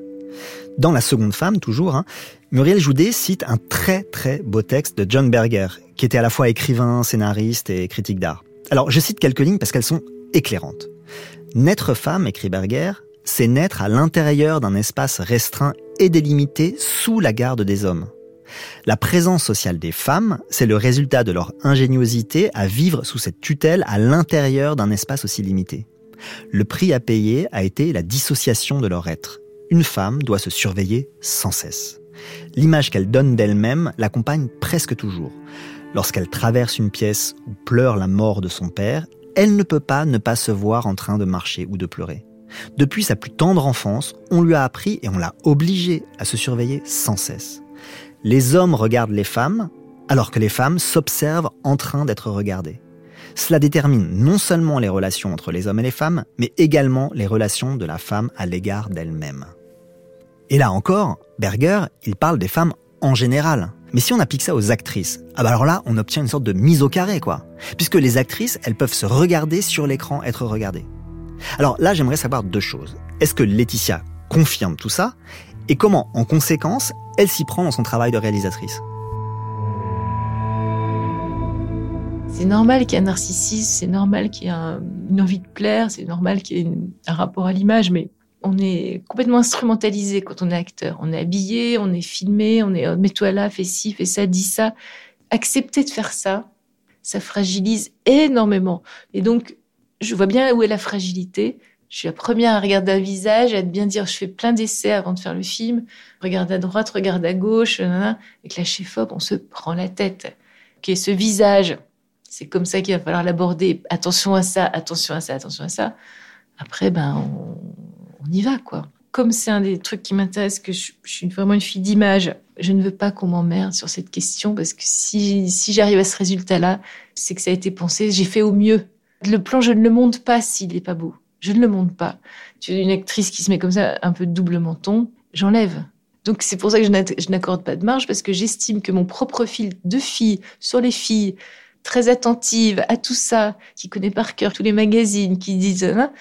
Dans La Seconde Femme, toujours, hein, Muriel Joudet cite un très très beau texte de John Berger, qui était à la fois écrivain, scénariste et critique d'art. Alors je cite quelques lignes parce qu'elles sont éclairantes. Naître femme, écrit Berger, c'est naître à l'intérieur d'un espace restreint et délimité sous la garde des hommes. La présence sociale des femmes, c'est le résultat de leur ingéniosité à vivre sous cette tutelle à l'intérieur d'un espace aussi limité. Le prix à payer a été la dissociation de leur être. Une femme doit se surveiller sans cesse l'image qu'elle donne d'elle-même l'accompagne presque toujours. Lorsqu'elle traverse une pièce ou pleure la mort de son père, elle ne peut pas ne pas se voir en train de marcher ou de pleurer. Depuis sa plus tendre enfance, on lui a appris et on l'a obligée à se surveiller sans cesse. Les hommes regardent les femmes, alors que les femmes s'observent en train d'être regardées. Cela détermine non seulement les relations entre les hommes et les femmes, mais également les relations de la femme à l'égard d'elle-même. Et là encore, Berger, il parle des femmes en général. Mais si on applique ça aux actrices, ah bah alors là, on obtient une sorte de mise au carré, quoi. Puisque les actrices, elles peuvent se regarder sur l'écran, être regardées. Alors là, j'aimerais savoir deux choses. Est-ce que Laetitia confirme tout ça? Et comment, en conséquence, elle s'y prend dans son travail de réalisatrice? C'est normal qu'il y ait un narcissisme, c'est normal qu'il y ait une envie de plaire, c'est normal qu'il y ait un rapport à l'image, mais on est complètement instrumentalisé quand on est acteur. On est habillé, on est filmé, on est oh, mets-toi là, fais ci, fais ça, dis ça. Accepter de faire ça, ça fragilise énormément. Et donc, je vois bien où est la fragilité. Je suis la première à regarder un visage, à bien dire, je fais plein d'essais avant de faire le film. Regarde à droite, regarde à gauche, avec la chef-op, on se prend la tête. Ok, ce visage, c'est comme ça qu'il va falloir l'aborder. Attention à ça, attention à ça, attention à ça. Après, ben, on, y va, quoi. Comme c'est un des trucs qui m'intéresse, que je, suis vraiment une fille d'image, je ne veux pas qu'on m'emmerde sur cette question parce que si, si j'arrive à ce résultat-là, c'est que ça a été pensé, j'ai fait au mieux. Le plan, je ne le monte pas s'il n'est pas beau. Je ne le monte pas. Tu es une actrice qui se met comme ça, un peu double menton, j'enlève. Donc c'est pour ça que je n'accorde pas de marge parce que j'estime que mon propre fil de fille sur les filles, très attentive à tout ça, qui connaît par cœur tous les magazines, qui disent, hein,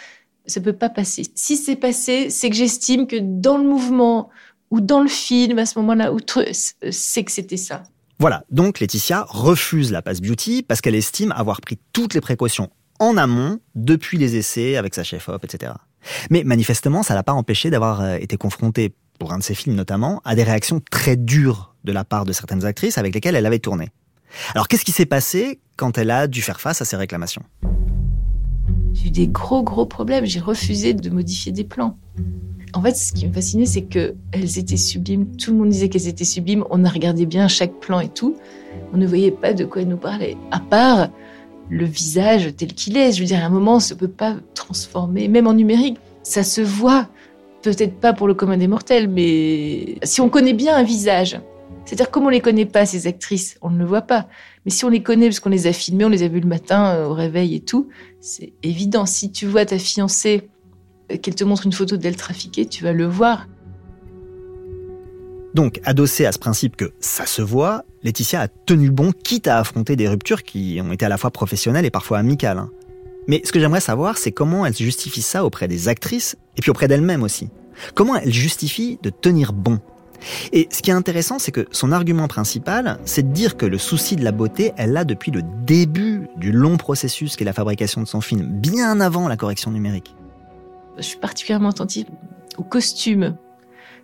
ça peut pas passer. Si c'est passé, c'est que j'estime que dans le mouvement ou dans le film, à ce moment-là, c'est que c'était ça. Voilà, donc Laetitia refuse la passe beauty parce qu'elle estime avoir pris toutes les précautions en amont depuis les essais avec sa chef-op, etc. Mais manifestement, ça l'a pas empêché d'avoir euh, été confrontée, pour un de ses films notamment, à des réactions très dures de la part de certaines actrices avec lesquelles elle avait tourné. Alors qu'est-ce qui s'est passé quand elle a dû faire face à ces réclamations? J'ai eu des gros, gros problèmes. J'ai refusé de modifier des plans. En fait, ce qui me fascinait, c'est que elles étaient sublimes. Tout le monde disait qu'elles étaient sublimes. On a regardé bien chaque plan et tout. On ne voyait pas de quoi elles nous parlaient. À part le visage tel qu'il est. Je veux dire, à un moment, on ne peut pas transformer, même en numérique. Ça se voit. Peut-être pas pour le commun des mortels, mais si on connaît bien un visage, c'est-à-dire, comme on les connaît pas, ces actrices, on ne le voit pas. Mais si on les connaît, parce qu'on les a filmées, on les a vues le matin euh, au réveil et tout, c'est évident. Si tu vois ta fiancée, euh, qu'elle te montre une photo d'elle trafiquée, tu vas le voir. Donc, adossé à ce principe que ça se voit, Laetitia a tenu bon, quitte à affronter des ruptures qui ont été à la fois professionnelles et parfois amicales. Hein. Mais ce que j'aimerais savoir, c'est comment elle justifie ça auprès des actrices et puis auprès d'elle-même aussi. Comment elle justifie de tenir bon? Et ce qui est intéressant, c'est que son argument principal, c'est de dire que le souci de la beauté, elle l'a depuis le début du long processus qu'est la fabrication de son film, bien avant la correction numérique. Je suis particulièrement attentive au costume.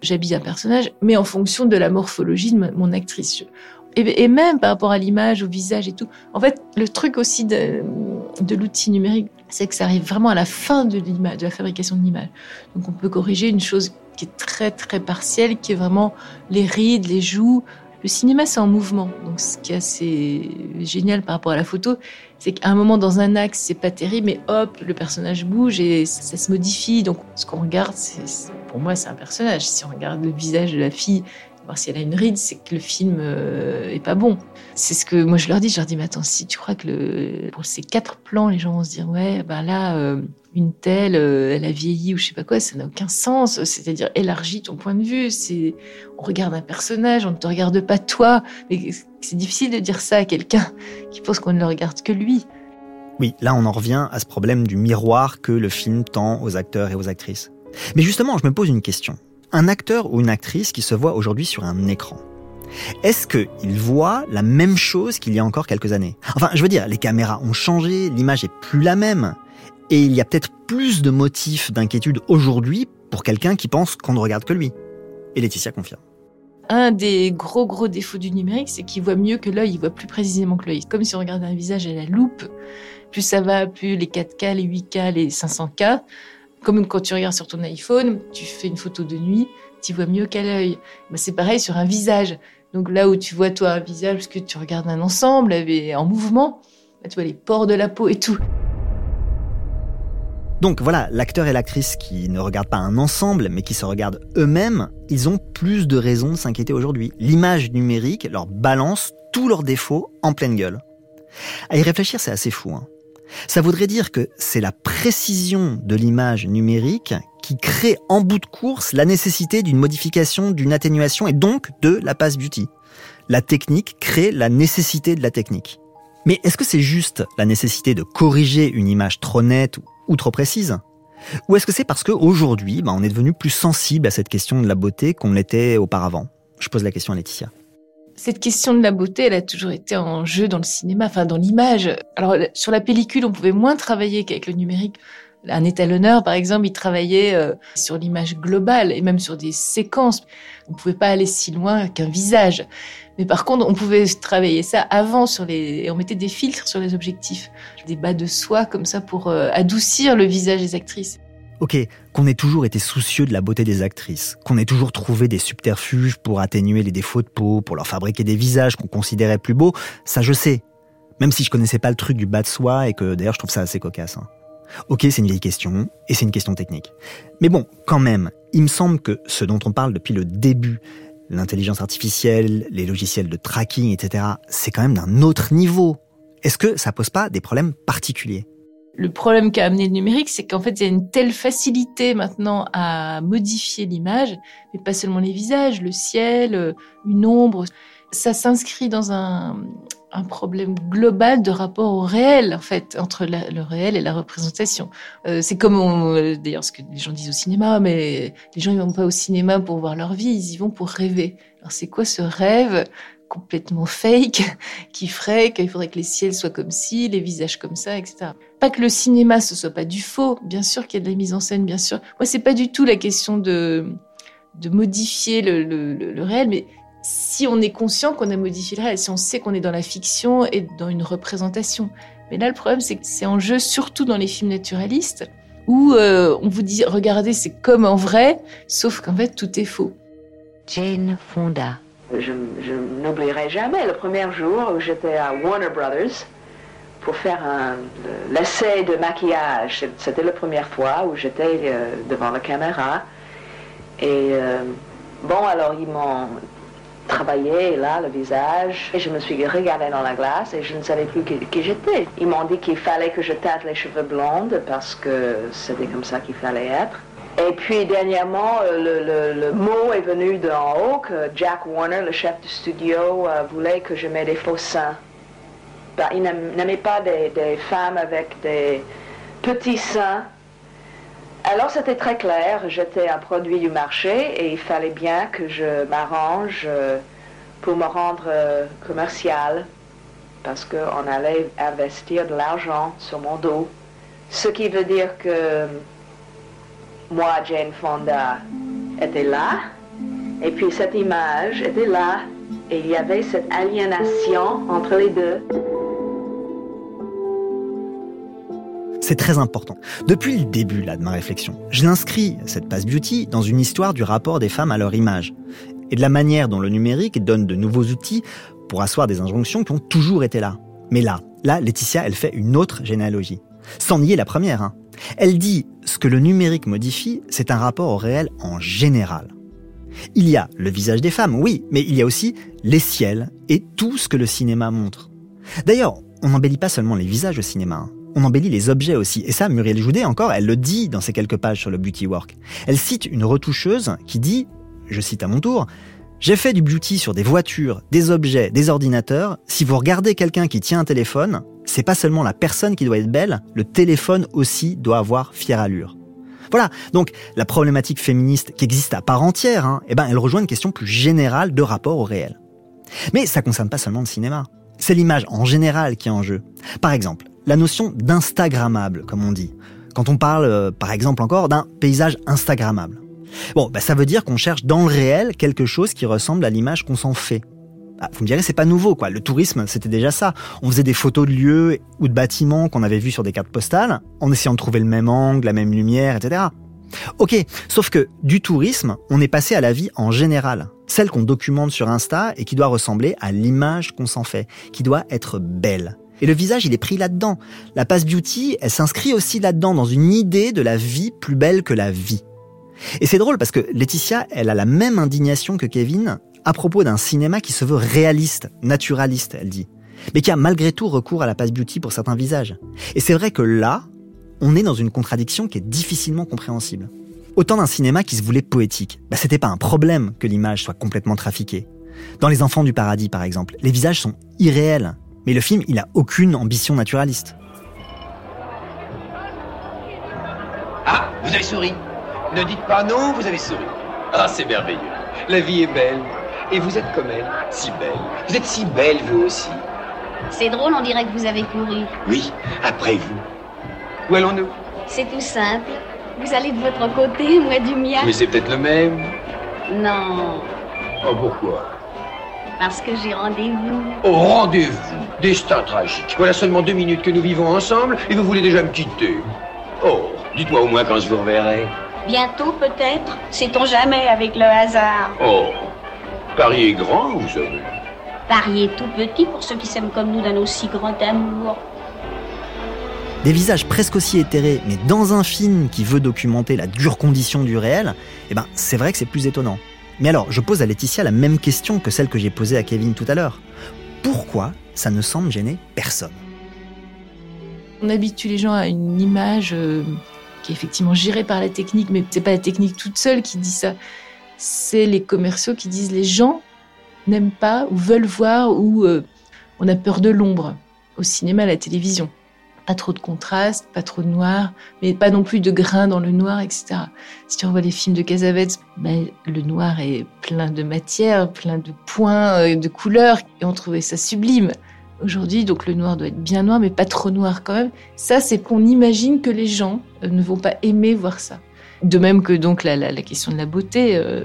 J'habille un personnage, mais en fonction de la morphologie de mon actrice. Et, même par rapport à l'image, au visage et tout. En fait, le truc aussi de, l'outil numérique, c'est que ça arrive vraiment à la fin de l'image, de la fabrication de l'image. Donc on peut corriger une chose qui est très très partiel, qui est vraiment les rides, les joues. Le cinéma, c'est en mouvement. Donc, ce qui est assez génial par rapport à la photo, c'est qu'à un moment, dans un axe, c'est pas terrible, mais hop, le personnage bouge et ça, se modifie. Donc, ce qu'on regarde, c'est, pour moi, c'est un personnage. Si on regarde le visage de la fille, voir si elle a une ride, c'est que le film euh, est pas bon. C'est ce que moi je leur dis. Je leur dis, mais attends, si tu crois que pour ces quatre plans, les gens vont se dire, ouais, ben là, euh, une telle, euh, elle a vieilli ou je sais pas quoi, ça n'a aucun sens. C'est-à-dire, élargis ton point de vue. On regarde un personnage, on ne te regarde pas toi. Mais c'est difficile de dire ça à quelqu'un qui pense qu'on ne le regarde que lui. Oui, là on en revient à ce problème du miroir que le film tend aux acteurs et aux actrices. Mais justement, je me pose une question. un acteur ou une actrice qui se voit aujourd'hui sur un écran. Est-ce qu'il voit la même chose qu'il y a encore quelques années? Enfin, je veux dire, les caméras ont changé, l'image est plus la même, et il y a peut-être plus de motifs d'inquiétude aujourd'hui pour quelqu'un qui pense qu'on ne regarde que lui. Et Laetitia confirme. Un des gros gros défauts du numérique, c'est qu'il voit mieux que l'œil, il voit plus précisément que l'œil. Comme si on regardait un visage à la loupe, plus ça va, plus les 4K, les 8K, les 500K. Comme quand tu regardes sur ton iPhone, tu fais une photo de nuit, tu vois mieux qu'à l'œil. Ben, c'est pareil sur un visage. Donc là où tu vois toi un visage, parce que tu regardes un ensemble en mouvement, ben, tu vois les pores de la peau et tout. Donc voilà, l'acteur et l'actrice qui ne regardent pas un ensemble, mais qui se regardent eux-mêmes, ils ont plus de raisons de s'inquiéter aujourd'hui. L'image numérique leur balance tous leurs défauts en pleine gueule. À y réfléchir, c'est assez fou. Hein. Ça voudrait dire que c'est la précision de l'image numérique qui crée en bout de course la nécessité d'une modification, d'une atténuation et donc de la passe beauty. La technique crée la nécessité de la technique. Mais est-ce que c'est juste la nécessité de corriger une image trop nette ou trop précise? Ou est-ce que c'est parce qu'aujourd'hui, bah, on est devenu plus sensible à cette question de la beauté qu'on l'était auparavant? Je pose la question à Laetitia. Cette question de la beauté, elle a toujours été en jeu dans le cinéma, enfin dans l'image. Alors sur la pellicule, on pouvait moins travailler qu'avec le numérique. Un étalonneur, par exemple, il travaillait euh, sur l'image globale et même sur des séquences. On ne pouvait pas aller si loin qu'un visage. Mais par contre, on pouvait travailler ça avant sur les, et on mettait des filtres sur les objectifs, des bas de soie comme ça pour euh, adoucir le visage des actrices. Ok, qu'on ait toujours été soucieux de la beauté des actrices, qu'on ait toujours trouvé des subterfuges pour atténuer les défauts de peau, pour leur fabriquer des visages qu'on considérait plus beaux, ça je sais. Même si je connaissais pas le truc du bas de soie et que d'ailleurs je trouve ça assez cocasse. Hein. Ok, c'est une vieille question, et c'est une question technique. Mais bon, quand même, il me semble que ce dont on parle depuis le début, l'intelligence artificielle, les logiciels de tracking, etc., c'est quand même d'un autre niveau. Est-ce que ça pose pas des problèmes particuliers? Le problème qu'a amené le numérique, c'est qu'en fait, il y a une telle facilité maintenant à modifier l'image, mais pas seulement les visages, le ciel, une ombre. Ça s'inscrit dans un, un problème global de rapport au réel, en fait, entre le réel et la représentation. Euh, c'est comme, euh, d'ailleurs, ce que les gens disent au cinéma, mais les gens ils vont pas au cinéma pour voir leur vie, ils y vont pour rêver. Alors c'est quoi ce rêve? Complètement fake qui ferait qu'il faudrait que les ciels soient comme ci, les visages comme ça, etc. Pas que le cinéma ce soit pas du faux, bien sûr qu'il y a de la mise en scène, bien sûr. Moi c'est pas du tout la question de de modifier le, le, le réel, mais si on est conscient qu'on a modifié le réel, si on sait qu'on est dans la fiction et dans une représentation. Mais là, le problème, c'est que c'est en jeu surtout dans les films naturalistes où euh, on vous dit, regardez, c'est comme en vrai, sauf qu'en fait, tout est faux. Jane Fonda. Je, n'oublierai jamais le premier jour où j'étais à Warner Brothers pour faire l'essai de maquillage. C'était la première fois où j'étais euh, devant la caméra. Et euh, bon, alors ils m'ont travaillé là, le visage. Et je me suis regardée dans la glace et je ne savais plus qui, j'étais. Ils m'ont dit qu'il fallait que je tâte les cheveux blondes parce que c'était comme ça qu'il fallait être. Et puis dernièrement, euh, le, mot est venu d'en haut que Jack Warner, le chef du studio, euh, voulait que je mette des faux seins. Ben, il n'aimait pas des femmes avec des petits seins alors c'était très clair, j'étais un produit du marché et il fallait bien que je m'arrange euh, pour me rendre commercial parce qu'on allait investir de l'argent sur mon dos. Ce qui veut dire que moi, Jane Fonda, était là et puis cette image était là et il y avait cette aliénation entre les deux. C'est très important. Depuis le début là, de ma réflexion, je l'inscris, cette passe beauty, dans une histoire du rapport des femmes à leur image et de la manière dont le numérique donne de nouveaux outils pour asseoir des injonctions qui ont toujours été là. Mais là, là, Laetitia, elle fait une autre généalogie. Sans nier la première. Hein. Elle dit ce que le numérique modifie, c'est un rapport au réel en général. Il y a le visage des femmes, oui, mais il y a aussi les ciels et tout ce que le cinéma montre. D'ailleurs, on n'embellit pas seulement les visages au cinéma. Hein on embellit les objets aussi. Et ça, Muriel Joudet, encore, elle le dit dans ses quelques pages sur le beauty work. Elle cite une retoucheuse qui dit, je cite à mon tour, j'ai fait du beauty sur des voitures, des objets, des ordinateurs. Si vous regardez quelqu'un qui tient un téléphone, c'est pas seulement la personne qui doit être belle, le téléphone aussi doit avoir fière allure. Voilà, donc la problématique féministe qui existe à part entière, hein, eh ben, elle rejoint une question plus générale de rapport au réel. Mais ça concerne pas seulement le cinéma. C'est l'image en général qui est en jeu. Par exemple, la notion d'instagrammable, comme on dit. Quand on parle, euh, par exemple encore, d'un paysage instagrammable. Bon, bah, ça veut dire qu'on cherche dans le réel quelque chose qui ressemble à l'image qu'on s'en fait. Ah, vous me direz, c'est pas nouveau, quoi. Le tourisme, c'était déjà ça. On faisait des photos de lieux ou de bâtiments qu'on avait vus sur des cartes postales, en essayant de trouver le même angle, la même lumière, etc. Ok, sauf que du tourisme, on est passé à la vie en général. Celle qu'on documente sur Insta et qui doit ressembler à l'image qu'on s'en fait, qui doit être belle. Et le visage, il est pris là-dedans. La passe beauty, elle s'inscrit aussi là-dedans, dans une idée de la vie plus belle que la vie. Et c'est drôle parce que Laetitia, elle a la même indignation que Kevin à propos d'un cinéma qui se veut réaliste, naturaliste, elle dit, mais qui a malgré tout recours à la passe beauty pour certains visages. Et c'est vrai que là, on est dans une contradiction qui est difficilement compréhensible. Autant d'un cinéma qui se voulait poétique, bah, c'était pas un problème que l'image soit complètement trafiquée. Dans Les Enfants du Paradis, par exemple, les visages sont irréels, mais le film, il a aucune ambition naturaliste. Ah, vous avez souri. Ne dites pas non, vous avez souri. Ah, c'est merveilleux. La vie est belle. Et vous êtes comme elle, si belle. Vous êtes si belle, vous aussi. C'est drôle, on dirait que vous avez couru. Oui, après vous. Où allons-nous? C'est tout simple. Vous allez de votre côté, moi du mien. Mais c'est peut-être le même. Non, Oh, pourquoi? Parce que j'ai rendez-vous. Au rendez-vous. Destin tragique. Voilà seulement deux minutes que nous vivons ensemble et vous voulez déjà me quitter. Oh, dites-moi au moins quand je vous reverrai. Bientôt peut-être, sait-on jamais avec le hasard. Oh, Paris est grand, vous savez. Paris est tout petit pour ceux qui s'aiment comme nous d'un aussi grand amour. Des visages presque aussi éthérés, mais dans un film qui veut documenter la dure condition du réel, eh ben, c'est vrai que c'est plus étonnant. Mais alors, je pose à Laetitia la même question que celle que j'ai posée à Kevin tout à l'heure. Pourquoi ça ne semble gêner personne? On habitue les gens à une image euh, qui est effectivement gérée par la technique, mais c'est pas la technique toute seule qui dit ça. C'est les commerciaux qui disent les gens n'aiment pas ou veulent voir ou euh, on a peur de l'ombre au cinéma, à la télévision. Pas trop de contraste, pas trop de noir, mais pas non plus de grains dans le noir, etc. Si tu revois les films de Cassavetes, ben, le noir est plein de matière, plein de points, euh, de couleurs, et on trouvait ça sublime. Aujourd'hui, donc le noir doit être bien noir, mais pas trop noir quand même. Ça, c'est qu'on imagine que les gens euh, ne vont pas aimer voir ça. De même que donc la, la, question de la beauté, euh,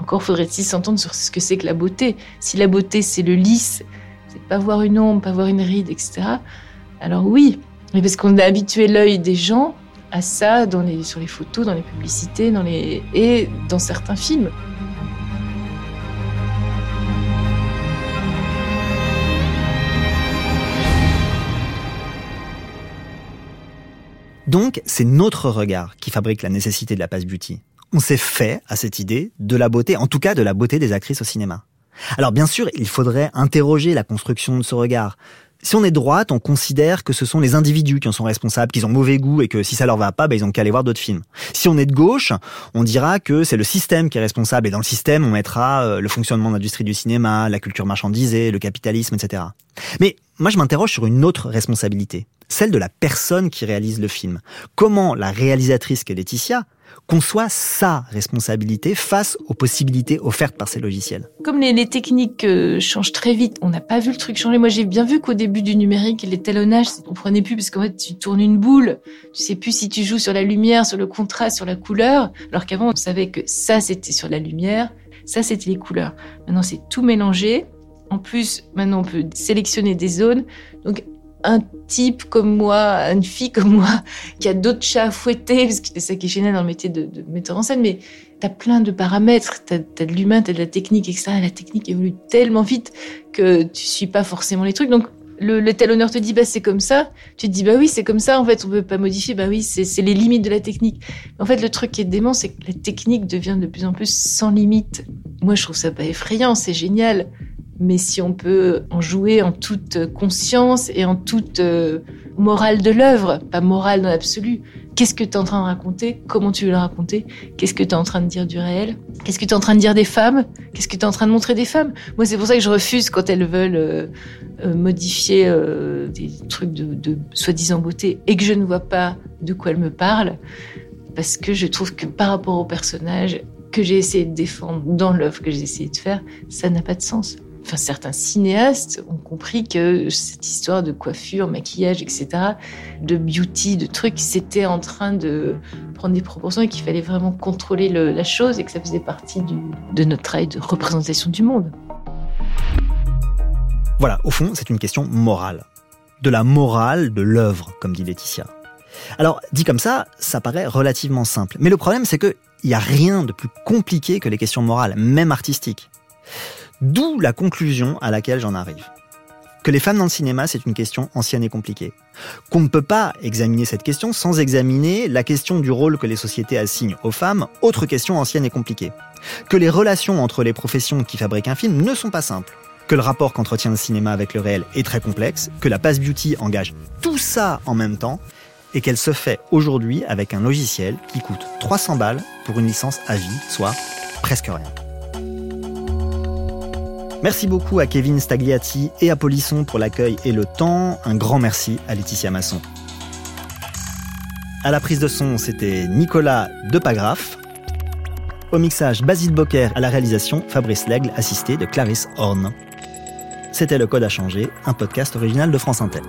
encore faudrait-il s'entendre sur ce que c'est que la beauté. Si la beauté c'est le lisse, c'est pas voir une ombre, pas voir une ride, etc. Alors oui, mais parce qu'on a habitué l'œil des gens à ça dans les, sur les photos, dans les publicités, dans les et dans certains films. Donc, c'est notre regard qui fabrique la nécessité de la passe beauty. On s'est fait à cette idée de la beauté, en tout cas de la beauté des actrices au cinéma. Alors bien sûr, il faudrait interroger la construction de ce regard. Si on est de droite, on considère que ce sont les individus qui en sont responsables, qu'ils ont mauvais goût et que si ça leur va pas, bah, ils ont qu'à aller voir d'autres films. Si on est de gauche, on dira que c'est le système qui est responsable et dans le système, on mettra euh, le fonctionnement de l'industrie du cinéma, la culture marchandisée, le capitalisme, etc. Mais moi, je m'interroge sur une autre responsabilité, celle de la personne qui réalise le film. Comment la réalisatrice qu'est Laetitia conçoit sa responsabilité face aux possibilités offertes par ces logiciels? Comme les, techniques euh, changent très vite, on n'a pas vu le truc changer. Moi, j'ai bien vu qu'au début du numérique, les talonnages, on comprenait plus parce qu'en fait, tu tournes une boule, tu sais plus si tu joues sur la lumière, sur le contraste, sur la couleur, alors qu'avant, on savait que ça, c'était sur la lumière, ça, c'était les couleurs. Maintenant, c'est tout mélangé. En plus, maintenant, on peut sélectionner des zones. Donc, un type comme moi, une fille comme moi, qui a d'autres chats à fouetter, parce que c'est ça qui est gênant dans le métier de, de metteur en scène, mais t'as plein de paramètres, t'as as de l'humain, t'as de la technique, etc. La technique évolue tellement vite que tu suis pas forcément les trucs. Donc, le, le talonneur te dit, bah, c'est comme ça. Tu te dis, bah oui, c'est comme ça. En fait, on peut pas modifier. Bah oui, c'est les limites de la technique. En fait, le truc qui est dément, c'est que la technique devient de plus en plus sans limite. Moi, je trouve ça pas effrayant, c'est génial mais si on peut en jouer en toute conscience et en toute euh, morale de l'œuvre, pas morale dans l'absolu. Qu'est-ce que tu es en train de raconter? Comment tu veux le raconter? Qu'est-ce que tu es en train de dire du réel? Qu'est-ce que tu es en train de dire des femmes? Qu'est-ce que tu es en train de montrer des femmes? Moi, c'est pour ça que je refuse quand elles veulent euh, euh, modifier des trucs de, de soi-disant beauté et que je ne vois pas de quoi elles me parlent. parce que je trouve que par rapport au personnage que j'ai essayé de défendre dans l'œuvre que j'ai essayé de faire, ça n'a pas de sens. Enfin, certains cinéastes ont compris que cette histoire de coiffure, maquillage, etc., de beauty, de trucs, c'était en train de prendre des proportions et qu'il fallait vraiment contrôler le, la chose et que ça faisait partie de notre travail de représentation du monde. Voilà, au fond, c'est une question morale. De la morale de l'œuvre, comme dit Laetitia. Alors, dit comme ça, ça paraît relativement simple. Mais le problème, c'est qu'il n'y a rien de plus compliqué que les questions morales, même artistiques. D'où la conclusion à laquelle j'en arrive. Que les femmes dans le cinéma, c'est une question ancienne et compliquée. Qu'on ne peut pas examiner cette question sans examiner la question du rôle que les sociétés assignent aux femmes, autre question ancienne et compliquée. Que les relations entre les professions qui fabriquent un film ne sont pas simples que le rapport qu'entretient le cinéma avec le réel est très complexe, que la passe beauty engage tout ça en même temps, et qu'elle se fait aujourd'hui avec un logiciel qui coûte 300 balles pour une licence à vie, soit presque rien. Merci beaucoup à Kevin Stagliati et à Polisson pour l'accueil et le temps. Un grand merci à Laetitia Masson. À la prise de son, c'était Nicolas Depagraf. Au mixage, Basile Bocquer. À la réalisation, Fabrice Lègle, assisté de Clarisse Horn. C'était Le Code à changer, un podcast original de France Inter.